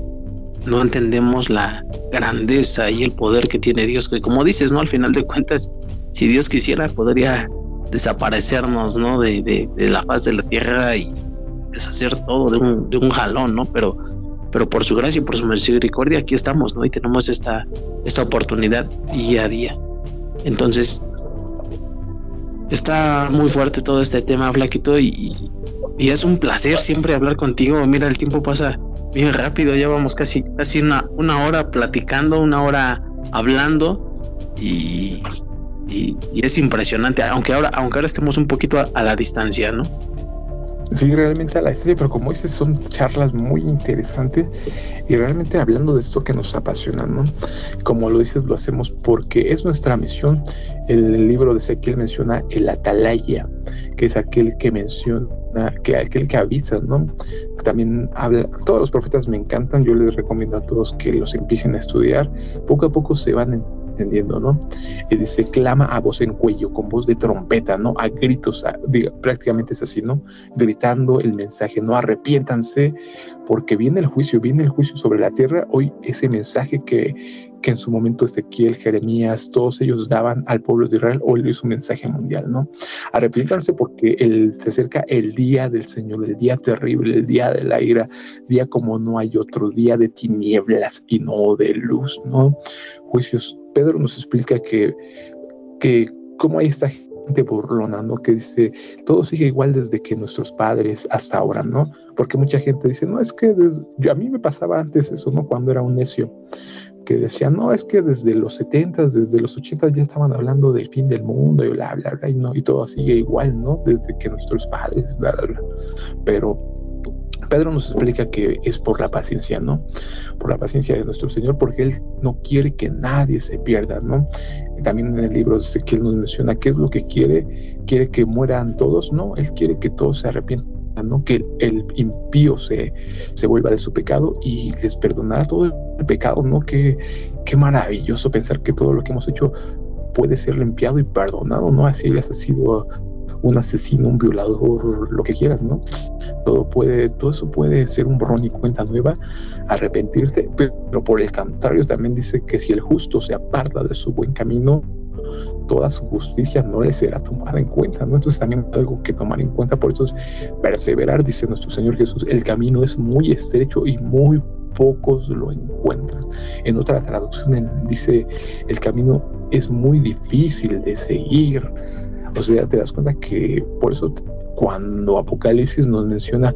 No entendemos la grandeza y el poder que tiene Dios, que como dices, ¿no? Al final de cuentas, si Dios quisiera, podría desaparecernos, ¿no? De, de, de la faz de la tierra y deshacer todo de un, de un jalón, ¿no? Pero pero por su gracia y por su misericordia aquí estamos, ¿no? Y tenemos esta, esta oportunidad día a día. Entonces, está muy fuerte todo este tema, Flaquito, y, y es un placer siempre hablar contigo. Mira, el tiempo pasa bien rápido, ya vamos casi, casi una, una hora platicando, una hora hablando, y, y, es impresionante, aunque ahora, aunque ahora estemos un poquito a la distancia, ¿no? Sí, realmente a la serie, pero como dices, son charlas muy interesantes y realmente hablando de esto que nos apasiona, ¿no? Como lo dices, lo hacemos porque es nuestra misión. El, libro de Ezequiel menciona el atalaya, que es aquel que menciona, que aquel que avisa, ¿no? También habla, todos los profetas me encantan, yo les recomiendo a todos que los empiecen a estudiar. Poco a poco se van entendiendo, ¿no? Y dice, clama a voz en cuello, con voz de trompeta, ¿no? A gritos, prácticamente es así, ¿no? Gritando el mensaje, no arrepiéntanse, porque viene el juicio, viene el juicio sobre la tierra. Hoy ese mensaje que, que en su momento Ezequiel, Jeremías, todos ellos daban al pueblo de Israel, hoy es un mensaje mundial, ¿no? Arrepiéntanse porque el, se acerca el día del Señor, el día terrible, el día de la ira, día como no hay otro, día de tinieblas y no de luz, ¿no? Juicios Pedro nos explica que, que cómo hay esta gente burlona, ¿no? Que dice, todo sigue igual desde que nuestros padres hasta ahora, ¿no? Porque mucha gente dice, no, es que yo, a mí me pasaba antes eso, ¿no? Cuando era un necio, que decía, no, es que desde los 70, desde los 80 ya estaban hablando del fin del mundo y bla, bla, bla, y, no, y todo sigue igual, ¿no? Desde que nuestros padres, bla, bla, bla. Pero Pedro nos explica que es por la paciencia, ¿no? Por la paciencia de nuestro Señor, porque Él no quiere que nadie se pierda, ¿no? También en el libro de Él nos menciona qué es lo que quiere, quiere que mueran todos, ¿no? Él quiere que todos se arrepientan, ¿no? Que el impío se, se vuelva de su pecado y les perdonará todo el pecado, ¿no? Qué, qué maravilloso pensar que todo lo que hemos hecho puede ser limpiado y perdonado, ¿no? Así ha sido un asesino, un violador, lo que quieras, ¿no? todo puede, todo eso puede ser un borrón y cuenta nueva, arrepentirse, pero por el contrario también dice que si el justo se aparta de su buen camino, toda su justicia no le será tomada en cuenta, ¿no? Entonces también algo que tomar en cuenta, por eso es perseverar, dice nuestro Señor Jesús, el camino es muy estrecho y muy pocos lo encuentran. En otra traducción dice, el camino es muy difícil de seguir. O sea, te das cuenta que por eso cuando Apocalipsis nos menciona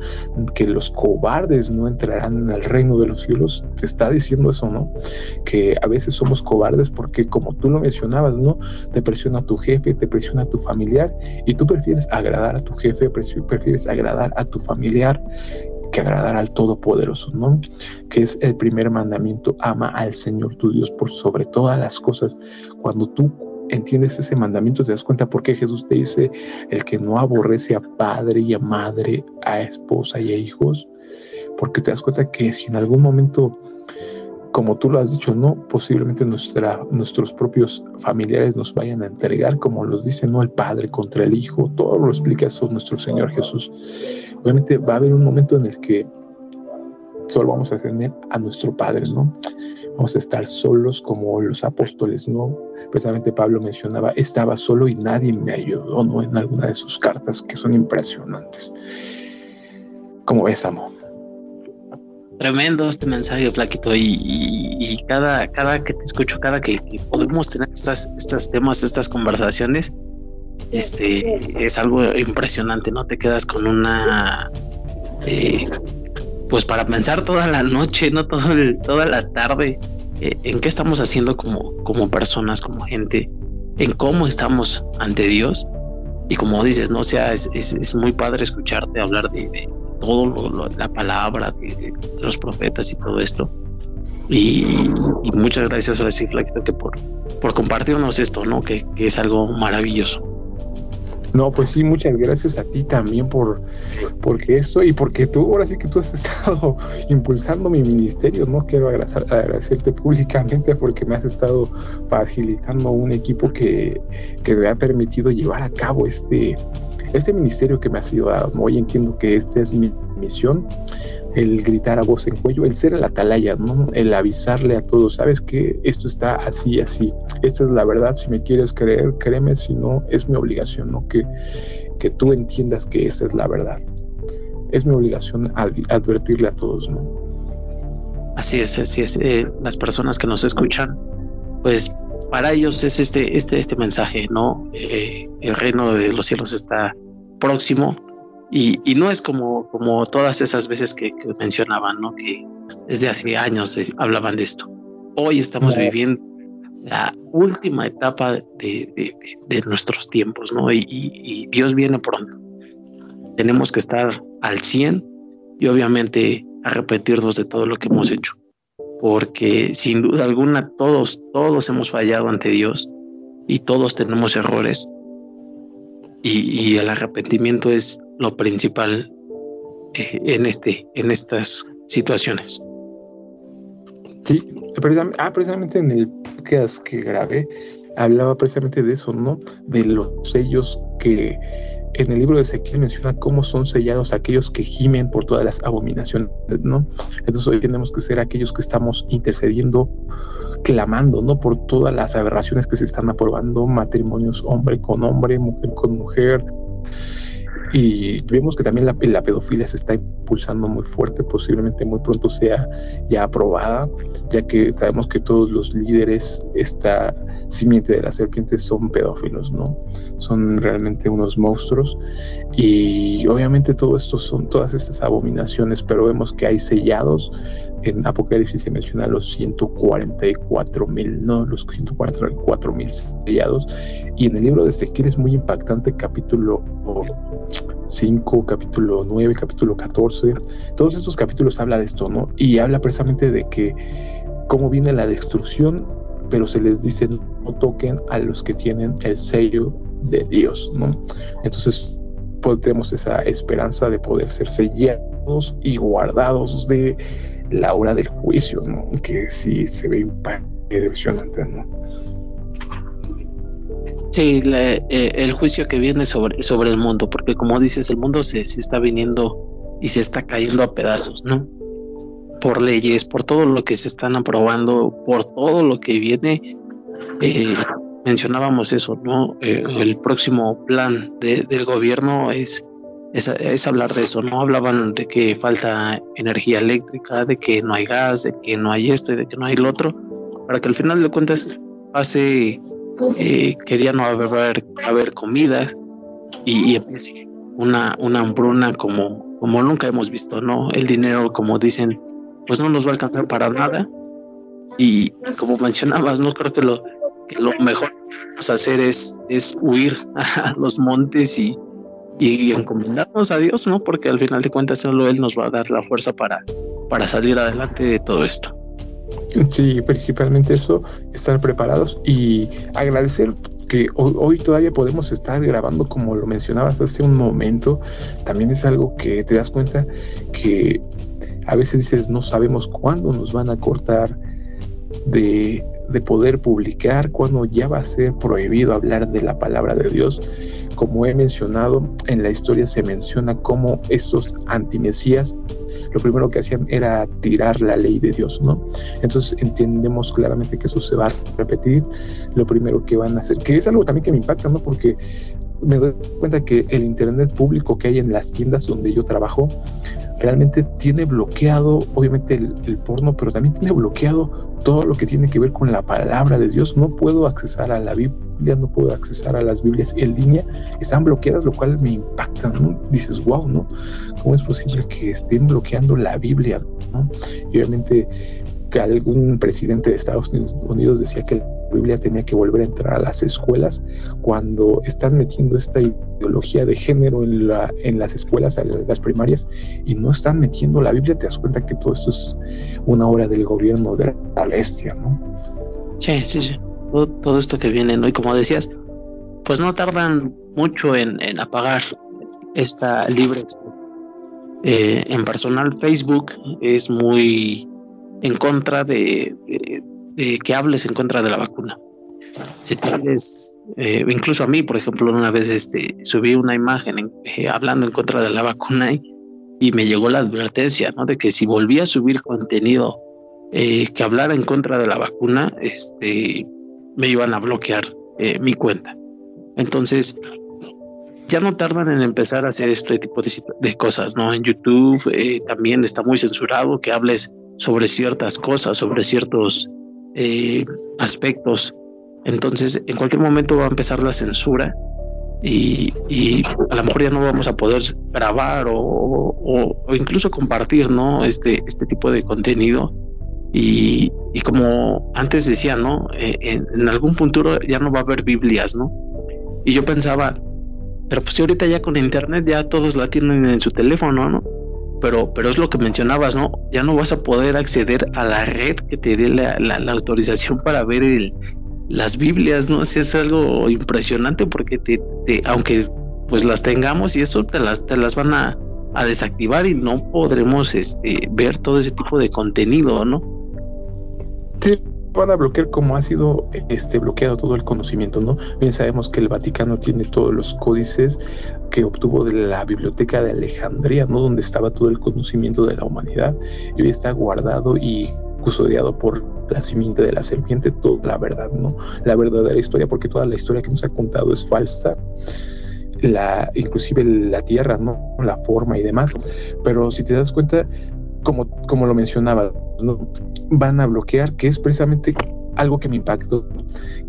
que los cobardes no entrarán en el reino de los cielos, te está diciendo eso, ¿no? Que a veces somos cobardes porque como tú lo mencionabas, ¿no? Te presiona tu jefe, te presiona tu familiar y tú prefieres agradar a tu jefe, prefieres agradar a tu familiar que agradar al Todopoderoso, ¿no? Que es el primer mandamiento, ama al Señor tu Dios por sobre todas las cosas. Cuando tú entiendes ese mandamiento, te das cuenta por qué Jesús te dice, el que no aborrece a padre y a madre, a esposa y a hijos, porque te das cuenta que si en algún momento como tú lo has dicho, no, posiblemente nuestros propios familiares nos vayan a entregar, como los dice, ¿no? El Padre contra el Hijo, todo lo explica eso nuestro Señor Jesús. Obviamente va a haber un momento en el que solo vamos a tener a nuestro Padre, ¿no? Vamos a estar solos como los apóstoles, ¿no? Precisamente Pablo mencionaba, estaba solo y nadie me ayudó, ¿no? En alguna de sus cartas que son impresionantes. ¿Cómo ves, amor? Tremendo este mensaje, Plaquito, y, cada, cada que te escucho, cada que, podemos tener estas, estos temas, estas conversaciones, este es algo impresionante, ¿no? Te quedas con una eh, pues para pensar toda la noche, no Todo toda la tarde, eh, en qué estamos haciendo como, como personas, como gente, en cómo estamos ante Dios. Y como dices, no o sea, es, es, muy padre escucharte hablar de, todo la palabra de, los profetas y todo esto. Y, muchas gracias sí, Flaquito, que por, por compartirnos esto, ¿no? Que, que es algo maravilloso. No, pues sí, muchas gracias a ti también por porque esto y porque tú, ahora sí que tú has [laughs] estado impulsando mi ministerio, ¿no? Quiero agradecerte públicamente porque me has estado facilitando un equipo que, que me ha permitido llevar a cabo este, este ministerio que me ha sido dado. Hoy entiendo que esta es mi misión el gritar a voz en cuello, el ser el atalaya, ¿no? El avisarle a todos, sabes que esto está así, así. Esta es la verdad, si me quieres creer, créeme, si no, es mi obligación, ¿no? Que, que tú entiendas que esta es la verdad. Es mi obligación advertirle a todos, ¿no? Así es, así es. Eh, las personas que nos escuchan, pues para ellos es este, este, este mensaje, ¿no? Eh, el reino de los cielos está próximo, y, no es como, como todas esas veces que, mencionaban, ¿no? Que desde hace años hablaban de esto. Hoy estamos viviendo la última etapa de, nuestros tiempos, ¿no? Y, Dios viene pronto. Tenemos que estar al 100 y obviamente arrepentirnos de todo lo que hemos hecho. Porque sin duda alguna todos, todos hemos fallado ante Dios y todos tenemos errores. Y el arrepentimiento es lo principal eh, en, este, en estas situaciones. Sí, ah, precisamente en el podcast que grabé hablaba precisamente de eso, ¿no? De los sellos que en el libro de Ezequiel menciona cómo son sellados aquellos que gimen por todas las abominaciones, ¿no? Entonces hoy tenemos que ser aquellos que estamos intercediendo, clamando, ¿no? Por todas las aberraciones que se están aprobando, matrimonios hombre con hombre, mujer con mujer, y vemos que también la, la, pedofilia se está impulsando muy fuerte, posiblemente muy pronto sea ya aprobada, ya que sabemos que todos los líderes, esta simiente de la serpiente son pedófilos, ¿no? Son realmente unos monstruos. Y obviamente todo esto son todas estas abominaciones, pero vemos que hay sellados en Apocalipsis se menciona los 144 mil, no, los 144 mil sellados. Y en el libro de Ezequiel es muy impactante, capítulo 5, capítulo 9, capítulo 14. Todos estos capítulos habla de esto, ¿no? Y habla precisamente de que cómo viene la destrucción, pero se les dice no toquen a los que tienen el sello de Dios, ¿no? Entonces tenemos esa esperanza de poder ser sellados y guardados de la hora del juicio, ¿no? Que sí se ve impresionante, ¿no? Sí, eh, el juicio que viene sobre, sobre el mundo, porque como dices, el mundo se, se está viniendo y se está cayendo a pedazos, ¿no? Por leyes, por todo lo que se están aprobando, por todo lo que viene. Eh, mencionábamos eso, ¿no? Eh, el próximo plan del gobierno es es, hablar de eso, ¿no? Hablaban de que falta energía eléctrica, de que no hay gas, de que no hay esto y de que no hay lo otro, para que al final de cuentas hace eh, que ya no va a haber, comida y, empiece una, una hambruna como, nunca hemos visto, ¿no? El dinero, como dicen, pues no nos va a alcanzar para nada. Y como mencionabas, no creo que lo, mejor que vamos a hacer es huir [laughs] a los montes y, y encomendarnos a Dios, ¿no? Porque al final de cuentas solo Él nos va a dar la fuerza para, para salir adelante de todo esto. Sí, principalmente eso, estar preparados y agradecer que hoy, todavía podemos estar grabando como lo mencionabas hace un momento, también es algo que te das cuenta que a veces dices no sabemos cuándo nos van a cortar de, de poder publicar, cuando ya va a ser prohibido hablar de la palabra de Dios. Como he mencionado, en la historia se menciona cómo estos antimesías lo primero que hacían era tirar la ley de Dios, ¿no? Entonces entendemos claramente que eso se va a repetir. Lo primero que van a hacer, que es algo también que me impacta, ¿no? Porque me doy cuenta que el internet público que hay en las tiendas donde yo trabajo realmente tiene bloqueado, obviamente, el, porno, pero también tiene bloqueado todo lo que tiene que ver con la palabra de Dios. No puedo accesar a la Biblia, no puedo accesar a las Biblias en línea, están bloqueadas, lo cual me impacta, ¿no? Dices, wow, ¿no? ¿Cómo es posible que estén bloqueando la Biblia? ¿no? Y obviamente que algún presidente de Estados Unidos decía que la Biblia tenía que volver a entrar a las escuelas cuando están metiendo esta ideología de género en, la, en las escuelas, en las primarias, y no están metiendo la Biblia, te das cuenta que todo esto es una obra del gobierno de la bestia, ¿no? Sí, sí, sí. Todo, esto que viene, ¿no? Y como decías, pues no tardan mucho en, apagar esta libre. Eh, en personal, Facebook es muy en contra de, que hables en contra de la vacuna. Si tienes, eh, incluso a mí, por ejemplo, una vez este, subí una imagen eh, hablando en contra de la vacuna y, me llegó la advertencia, ¿no? De que si volvía a subir contenido eh, que hablara en contra de la vacuna, este, me iban a bloquear mi cuenta. Entonces, ya no tardan en empezar a hacer este tipo de, cosas, ¿no? En YouTube también está muy censurado que hables sobre ciertas cosas, sobre ciertos eh, aspectos. Entonces, en cualquier momento va a empezar la censura y, a lo mejor ya no vamos a poder grabar o, incluso compartir, ¿no? Este, este tipo de contenido. Y, como antes decía, ¿no? Eh, en, algún futuro ya no va a haber Biblias, ¿no? Y yo pensaba, pero pues si ahorita ya con internet ya todos la tienen en su teléfono, ¿no? pero, pero es lo que mencionabas, ¿no? Ya no vas a poder acceder a la red que te dé la, autorización para ver el, las Biblias, ¿no? Si es algo impresionante porque te, aunque pues las tengamos y eso te las, te las van a, a desactivar y no podremos este, ver todo ese tipo de contenido, ¿no? Sí, van a bloquear como ha sido este bloqueado todo el conocimiento, ¿no? Bien sabemos que el Vaticano tiene todos los códices que obtuvo de la biblioteca de Alejandría, ¿no? Donde estaba todo el conocimiento de la humanidad y hoy está guardado y custodiado por la simiente de la serpiente, toda la verdad, ¿no? La verdadera historia, porque toda la historia que nos ha contado es falsa la, inclusive la tierra, ¿no? La forma y demás. Pero si te das cuenta, como, como lo mencionaba, van a bloquear, que es precisamente algo que me impactó,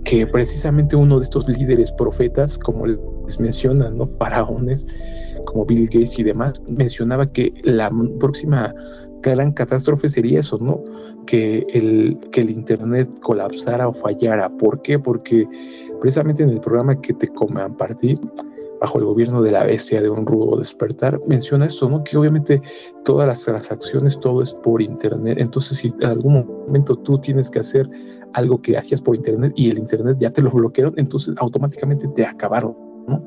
que precisamente uno de estos líderes profetas, como les mencionan, ¿no? Faraones, como Bill Gates y demás, mencionaba que la próxima gran catástrofe sería eso, ¿no? Que el, que el Internet colapsara o fallara. ¿Por qué? Porque precisamente en el programa que te compartí, bajo el gobierno de la bestia de un rudo despertar, menciona esto, ¿no? Que obviamente todas las transacciones, todo es por internet. Entonces, si en algún momento tú tienes que hacer algo que hacías por internet y el internet ya te lo bloquearon, entonces automáticamente te acabaron, ¿no?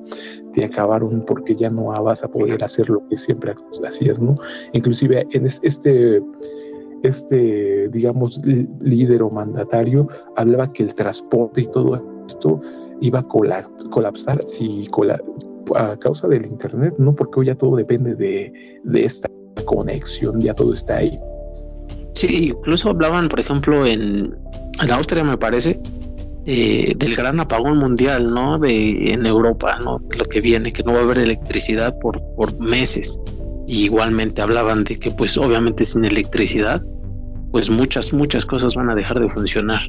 Te acabaron porque ya no vas a poder hacer lo que siempre hacías, ¿no? Inclusive en este este, digamos, líder o mandatario hablaba que el transporte y todo esto iba a colapsar si a causa del internet, no porque hoy ya todo depende de, esta conexión, ya todo está ahí. Sí, incluso hablaban, por ejemplo, en, en Austria, me parece, eh, del gran apagón mundial, ¿no? De, en Europa, ¿no? lo que viene, que no va a haber electricidad por, por meses. igualmente hablaban de que, pues, obviamente sin electricidad, pues muchas, muchas cosas van a dejar de funcionar.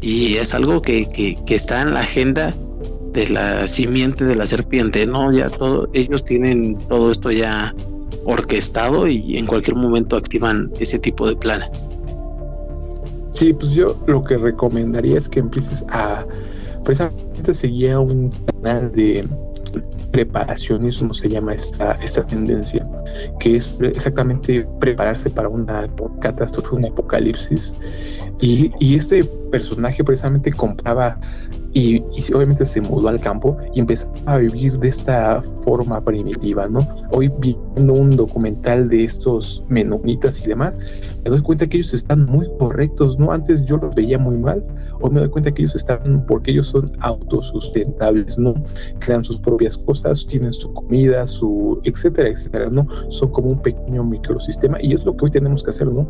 Y es algo que, que está en la agenda de la simiente de la serpiente, ¿no? Ya todo, ellos tienen todo esto ya orquestado y en cualquier momento activan ese tipo de planes. Sí, pues yo lo que recomendaría es que empieces a precisamente seguir un canal de preparacionismo se llama esta, esta tendencia, que es exactamente prepararse para una catástrofe, un apocalipsis. Y, y este personaje precisamente compraba y, obviamente se mudó al campo y empezaba a vivir de esta forma primitiva, ¿no? Hoy viendo un documental de estos menonitas y demás, me doy cuenta que ellos están muy correctos, ¿no? Antes yo los veía muy mal, hoy me doy cuenta que ellos están, porque ellos son autosustentables, ¿no? Crean sus propias cosas, tienen su comida, su, etcétera, etcétera, ¿no? Son como un pequeño microsistema y es lo que hoy tenemos que hacer, ¿no?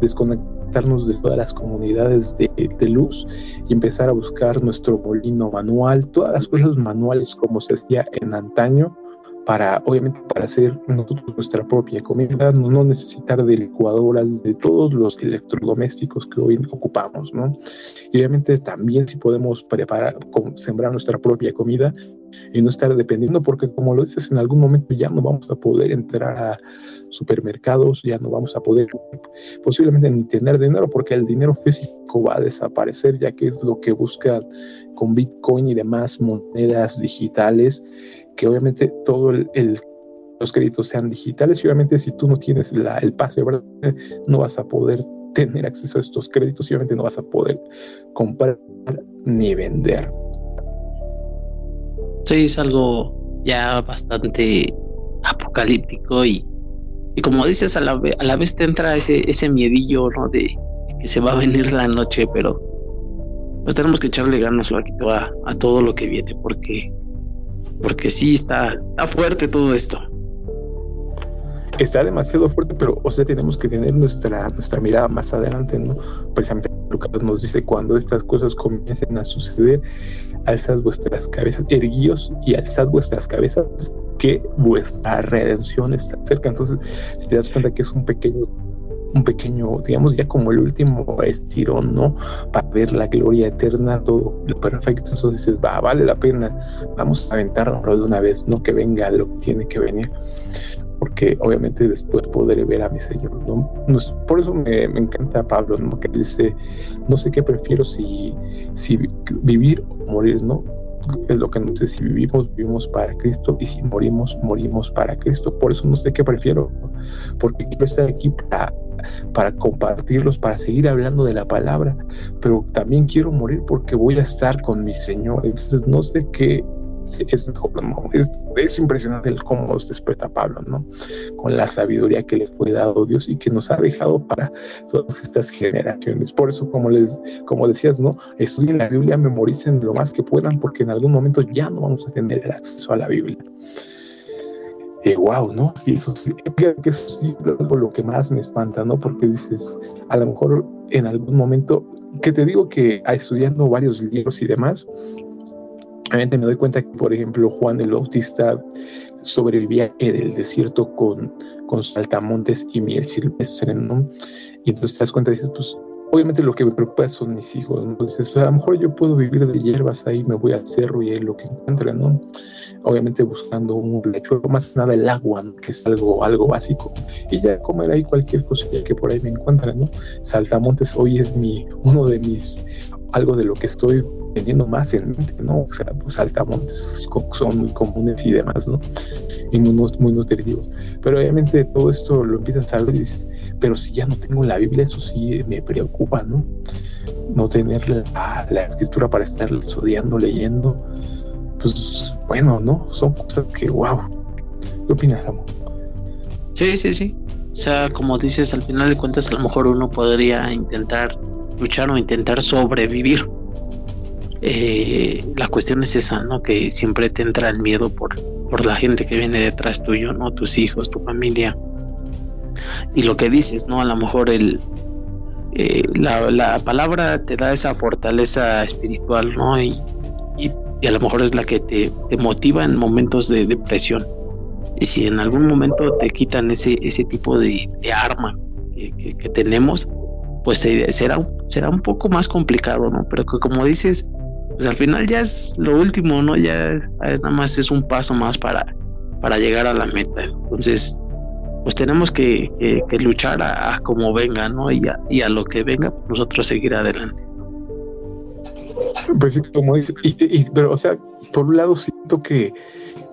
Desconectarnos de todas las comunidades de, de luz y empezar a buscar nuestro molino manual, todas las cosas manuales como se hacía en antaño, para, obviamente, para hacer nosotros nuestra propia comida, no, necesitar de licuadoras, de todos los electrodomésticos que hoy ocupamos, ¿no? Y obviamente también si podemos preparar, sembrar nuestra propia comida y no estar dependiendo, porque como lo dices, en algún momento ya no vamos a poder entrar a supermercados, ya no vamos a poder posiblemente ni tener dinero, porque el dinero físico va a desaparecer, ya que es lo que buscan con Bitcoin y demás monedas digitales que obviamente todo el, los créditos sean digitales y obviamente si tú no tienes la, el pase, ¿verdad? no vas a poder tener acceso a estos créditos y obviamente no vas a poder comprar ni vender. Sí, es algo ya bastante apocalíptico y, y como dices, a la, a la vez te entra ese, miedillo, ¿no? De que se va a venir la noche, pero pues tenemos que echarle ganas, a, todo lo que viene, porque porque sí, está, está fuerte todo esto. Está demasiado fuerte, pero, o sea, tenemos que tener nuestra, nuestra mirada más adelante, ¿no? Precisamente Lucas nos dice, cuando estas cosas comiencen a suceder, alzad vuestras cabezas, erguíos y alzad vuestras cabezas, que vuestra redención está cerca. Entonces, si te das cuenta que es un pequeño un pequeño, digamos, ya como el último estirón, ¿no? Para ver la gloria eterna, todo lo perfecto. Entonces dices, va, vale la pena, vamos a aventarlo de una vez, no que venga lo que tiene que venir. Porque obviamente después podré ver a mi Señor, ¿no? por eso me, encanta Pablo, ¿no? Que dice, no sé qué prefiero si, si vivir o morir, ¿no? Es lo que no sé si vivimos, vivimos para Cristo y si morimos, morimos para Cristo. Por eso no sé qué prefiero, porque quiero estar aquí para para compartirlos, para seguir hablando de la palabra, pero también quiero morir porque voy a estar con mi Señor. Entonces no sé qué es mejor, Es, impresionante el cómo se despierta Pablo, ¿no? Con la sabiduría que le fue dado Dios y que nos ha dejado para todas estas generaciones. Por eso, como les, como decías, ¿no? Estudien la Biblia, memoricen lo más que puedan, porque en algún momento ya no vamos a tener el acceso a la Biblia eh, wow, ¿no? Sí, eso sí, que es lo que más me espanta, ¿no? Porque dices, a lo mejor en algún momento, que te digo que estudiando varios libros y demás, obviamente me doy cuenta que, por ejemplo, Juan el Bautista en el desierto con, con saltamontes y miel silvestre, ¿no? Y entonces te das cuenta y dices, pues obviamente lo que me preocupa son mis hijos. Entonces, pues, a lo mejor yo puedo vivir de hierbas ahí, me voy al cerro y ahí lo que encuentre, ¿no? Obviamente buscando un lecho, más nada el agua, que es algo, algo básico. Y ya comer ahí cualquier cosilla que por ahí me encuentre, ¿no? Saltamontes hoy es mi, uno de mis, algo de lo que estoy teniendo más en mente, ¿no? O sea, pues saltamontes son muy comunes y demás, ¿no? Y muy, muy nutritivos. Pero obviamente todo esto lo empiezas a ver y dices, pero si ya no tengo la Biblia, eso sí me preocupa, ¿no? No tener la, escritura para estar estudiando, leyendo, pues bueno, ¿no? Son cosas que, wow. ¿Qué opinas, amor? Sí, sí, sí. O sea, como dices, al final de cuentas, a lo mejor uno podría intentar luchar o intentar sobrevivir. Eh, la cuestión es esa, ¿no? Que siempre te entra el miedo por, por la gente que viene detrás tuyo, ¿no? Tus hijos, tu familia y lo que dices, ¿no? A lo mejor el, eh, la, palabra te da esa fortaleza espiritual, ¿no? Y, y, a lo mejor es la que te, te, motiva en momentos de depresión. Y si en algún momento te quitan ese, ese tipo de, arma que, que, tenemos, pues será, será un poco más complicado, ¿no? Pero que como dices, pues al final ya es lo último, ¿no? Ya nada más es un paso más para, para llegar a la meta. Entonces, pues tenemos que, luchar a, como venga, ¿no? Y a, lo que venga, pues nosotros seguir adelante. Pues sí, como dice, pero o sea, por un lado siento que,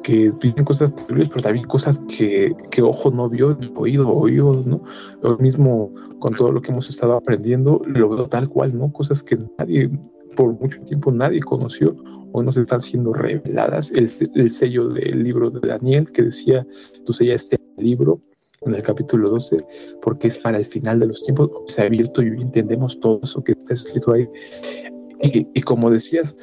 que vienen cosas terribles, pero también cosas que, ojo no vio, oído oído, ¿no? Lo mismo con todo lo que hemos estado aprendiendo, lo veo tal cual, ¿no? Cosas que nadie, por mucho tiempo nadie conoció, hoy nos están siendo reveladas. El, el sello del libro de Daniel que decía, tú sellas este libro en el capítulo 12, porque es para el final de los tiempos, se ha abierto y entendemos todo eso que está escrito ahí. Y, y como decías,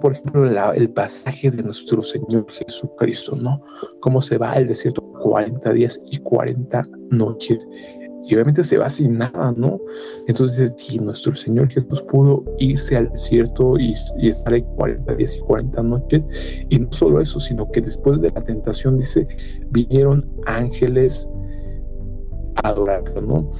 por ejemplo, el pasaje de nuestro Señor Jesucristo, ¿no? Cómo se va al desierto 40 días y 40 noches. Y obviamente se va sin nada, ¿no? Entonces, si nuestro Señor Jesús pudo irse al desierto y, estar ahí 40 días y 40 noches, y no solo eso, sino que después de la tentación, dice, vinieron ángeles a adorarlo, ¿no?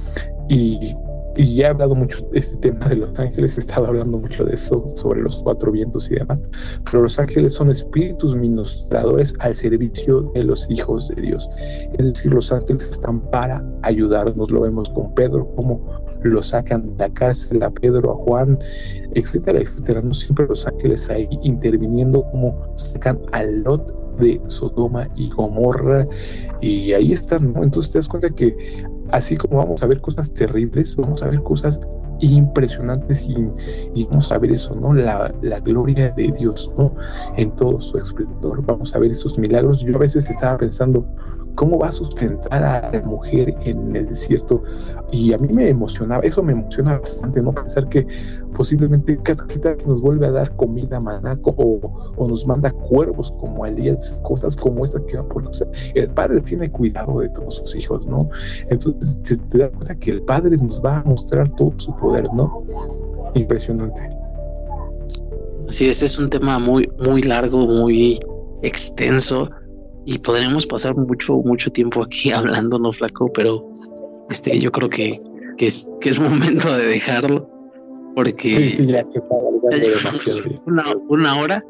Y y ya he hablado mucho de este tema de los ángeles, he estado hablando mucho de eso, sobre los cuatro vientos y demás, pero los ángeles son espíritus ministradores al servicio de los hijos de Dios. Es decir, los ángeles están para ayudarnos, lo vemos con Pedro, como lo sacan de la cárcel a Pedro, a Juan, etcétera, etcétera. No siempre los ángeles ahí interviniendo, como sacan a Lot de Sodoma y Gomorra, y ahí están, ¿no? Entonces te das cuenta que así como vamos a ver cosas terribles, vamos a ver cosas impresionantes y, vamos a ver eso, ¿no? La, gloria de Dios, ¿no? En todo su esplendor. Vamos a ver esos milagros. Yo a veces estaba pensando, ¿cómo va a sustentar a la mujer en el desierto? Y a mí me emocionaba, eso me emociona bastante, ¿no? Pensar que posiblemente que nos vuelve a dar comida manaco o, o, nos manda cuervos como Elías, cosas como estas que van por o sea, el padre tiene cuidado de todos sus hijos, ¿no? Entonces te, te das cuenta que el padre nos va a mostrar todo su poder, ¿no? Impresionante. Sí, ese es un tema muy, muy largo, muy extenso y podríamos pasar mucho, mucho tiempo aquí [laughs] hablando, no flaco, pero este, yo creo que, que, es, que es momento de dejarlo porque una, una, hora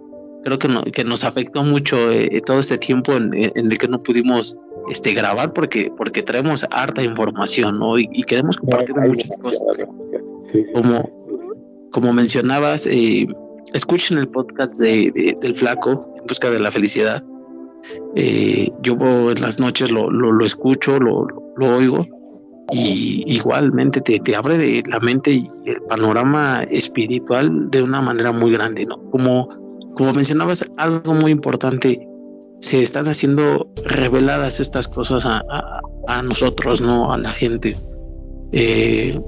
creo que, no, que nos afectó mucho eh, todo este tiempo en, el que no pudimos este grabar porque porque traemos harta información ¿no? y, queremos compartir muchas cosas como como mencionabas eh, escuchen el podcast de, del flaco en busca de la felicidad eh, yo en las noches lo, lo, escucho, lo, lo, oigo y igualmente te, te, abre la mente y el panorama espiritual de una manera muy grande, ¿no? Como, como mencionabas, algo muy importante, se están haciendo reveladas estas cosas a, a, nosotros, ¿no? A la gente. Eh,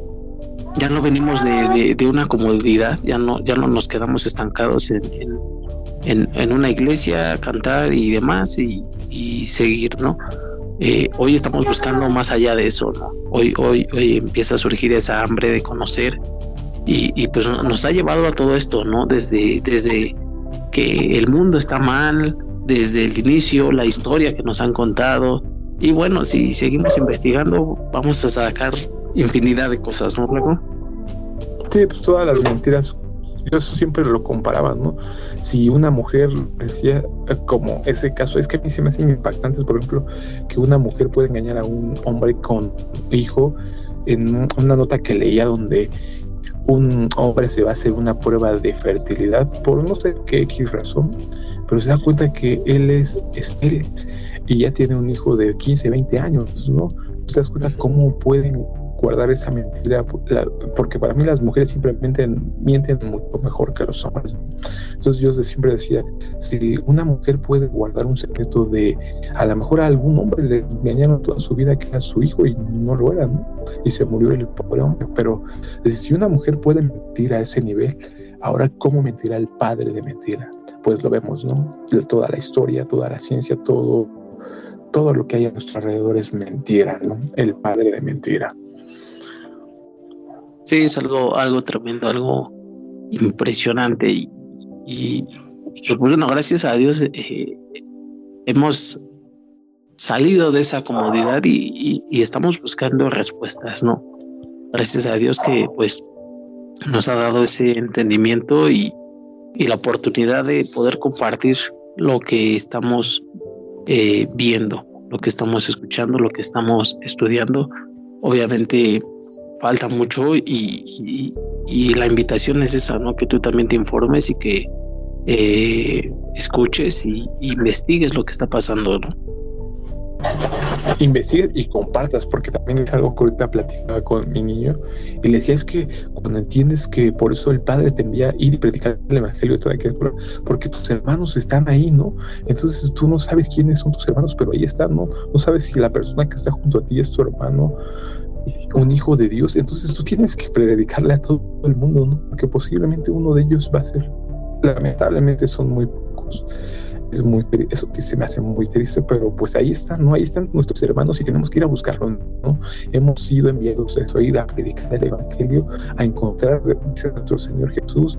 ya no venimos de, de, una comodidad, ya no, ya no nos quedamos estancados en, en, una iglesia, cantar y demás y, seguir, ¿no? Eh, hoy estamos buscando más allá de eso, ¿no? Hoy, hoy, hoy empieza a surgir esa hambre de conocer y, pues nos ha llevado a todo esto, ¿no? Desde, desde que el mundo está mal, desde el inicio, la historia que nos han contado y bueno, si seguimos investigando vamos a sacar infinidad de cosas, ¿no? Sí, pues todas las mentiras yo siempre lo comparaba, ¿no? Si una mujer decía, eh, como ese caso, es que a mí se me hacen impactantes, por ejemplo, que una mujer puede engañar a un hombre con hijo en una nota que leía donde un hombre se va a hacer una prueba de fertilidad por no sé qué X razón, pero se da cuenta que él es estéril y ya tiene un hijo de 15, 20 años, ¿no? ¿Te das cuenta cómo pueden guardar esa mentira, porque para mí las mujeres simplemente mienten mucho mejor que los hombres. Entonces yo siempre decía, si una mujer puede guardar un secreto de, a lo mejor a algún hombre le engañaron toda su vida que era su hijo y no lo era, ¿no? Y se murió el pobre hombre, pero si una mujer puede mentir a ese nivel, ahora ¿cómo mentirá el padre de mentira? Pues lo vemos, ¿no? toda la historia, toda la ciencia, todo todo lo que hay a nuestro alrededor es mentira, ¿no? El padre de mentira. Sí, es algo, algo tremendo, algo impresionante y, y, pues, bueno, gracias a Dios eh, hemos salido de esa comodidad y, estamos buscando respuestas, ¿no? Gracias a Dios que pues nos ha dado ese entendimiento y, la oportunidad de poder compartir lo que estamos eh, viendo, lo que estamos escuchando, lo que estamos estudiando. Obviamente falta mucho y, la invitación es esa, ¿no? Que tú también te informes y que eh, escuches y, investigues lo que está pasando, ¿no? Investigues y compartas, porque también es algo que ahorita platicaba con mi niño y le decía es que cuando entiendes que por eso el Padre te envía ir y predicar el Evangelio de toda criatura, porque tus hermanos están ahí, ¿no? Entonces tú no sabes quiénes son tus hermanos, pero ahí están, ¿no? No sabes si la persona que está junto a ti es tu hermano, un hijo de Dios, entonces tú tienes que predicarle a todo el mundo, ¿no? Porque posiblemente uno de ellos va a ser lamentablemente son muy pocos. Es muy eso que se me hace muy triste, pero pues ahí están, ¿no? Ahí están nuestros hermanos y tenemos que ir a buscarlos, ¿no? Hemos sido enviados a ir a predicar el Evangelio, a encontrar, dice nuestro Señor Jesús,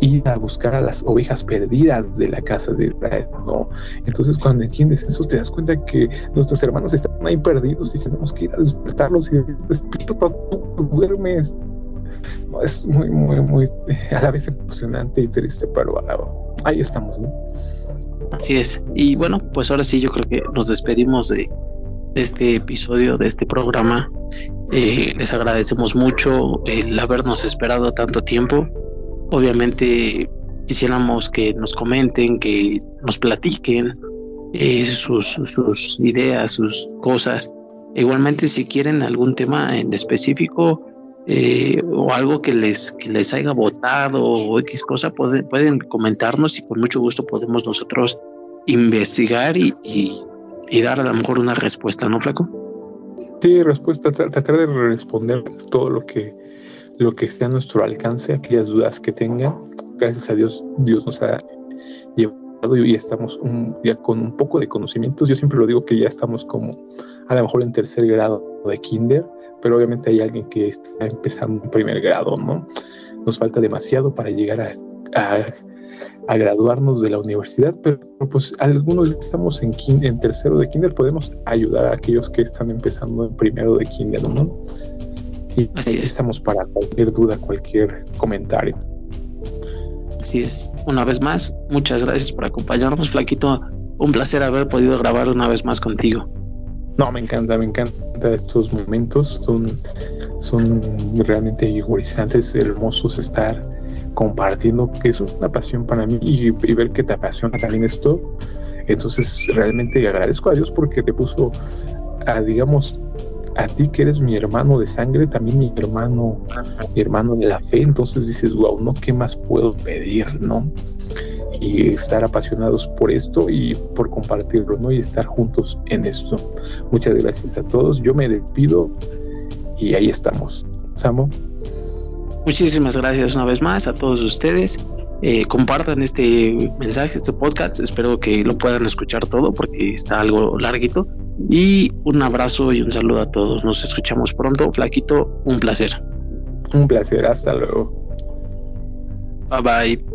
ir a buscar a las ovejas perdidas de la casa de Israel, ¿no? Entonces cuando entiendes eso te das cuenta que nuestros hermanos están ahí perdidos y tenemos que ir a despertarlos y despierta, tú duermes, es muy, muy, muy a la vez emocionante y triste, pero ahí estamos, ¿no? Así es. Y bueno, pues ahora sí yo creo que nos despedimos de, este episodio, de este programa. Eh, les agradecemos mucho el habernos esperado tanto tiempo. Obviamente quisiéramos que nos comenten, que nos platiquen eh, sus, ideas, sus cosas. Igualmente si quieren algún tema en específico, eh, o algo que les, que les haya votado o X cosa, pueden, pueden comentarnos y con mucho gusto podemos nosotros investigar y, y, dar a lo mejor una respuesta, ¿no, Flaco? Sí, respuesta, tratar de responder todo lo que, lo que esté a nuestro alcance, aquellas dudas que tengan. Gracias a Dios, Dios nos ha llevado y estamos ya con un poco de conocimientos. Yo siempre lo digo que ya estamos como a lo mejor en tercer grado de kinder pero obviamente hay alguien que está empezando en primer grado, ¿no? Nos falta demasiado para llegar a, graduarnos de la universidad, pero pues algunos estamos en, en tercero de kinder, podemos ayudar a aquellos que están empezando en primero de kinder, ¿no? Y Así estamos para cualquier duda, cualquier comentario. Así es. Una vez más, muchas gracias por acompañarnos, Flaquito. Un placer haber podido grabar una vez más contigo. No, me encanta, me encanta estos momentos. Son, son realmente vigorizantes, hermosos estar compartiendo, que es una pasión para mí y, ver que te apasiona también esto. Entonces, realmente agradezco a Dios porque te puso, a, digamos, a ti que eres mi hermano de sangre, también mi hermano, mi hermano de la fe. Entonces dices, wow, ¿no? ¿Qué más puedo pedir, no? y estar apasionados por esto y por compartirlo, ¿no? Y estar juntos en esto. Muchas gracias a todos. Yo me despido y ahí estamos. Samo. Muchísimas gracias una vez más a todos ustedes. Eh, compartan este mensaje, este podcast. Espero que lo puedan escuchar todo porque está algo larguito. Y un abrazo y un saludo a todos. Nos escuchamos pronto. Flaquito, un placer. Un placer. Hasta luego. Bye bye.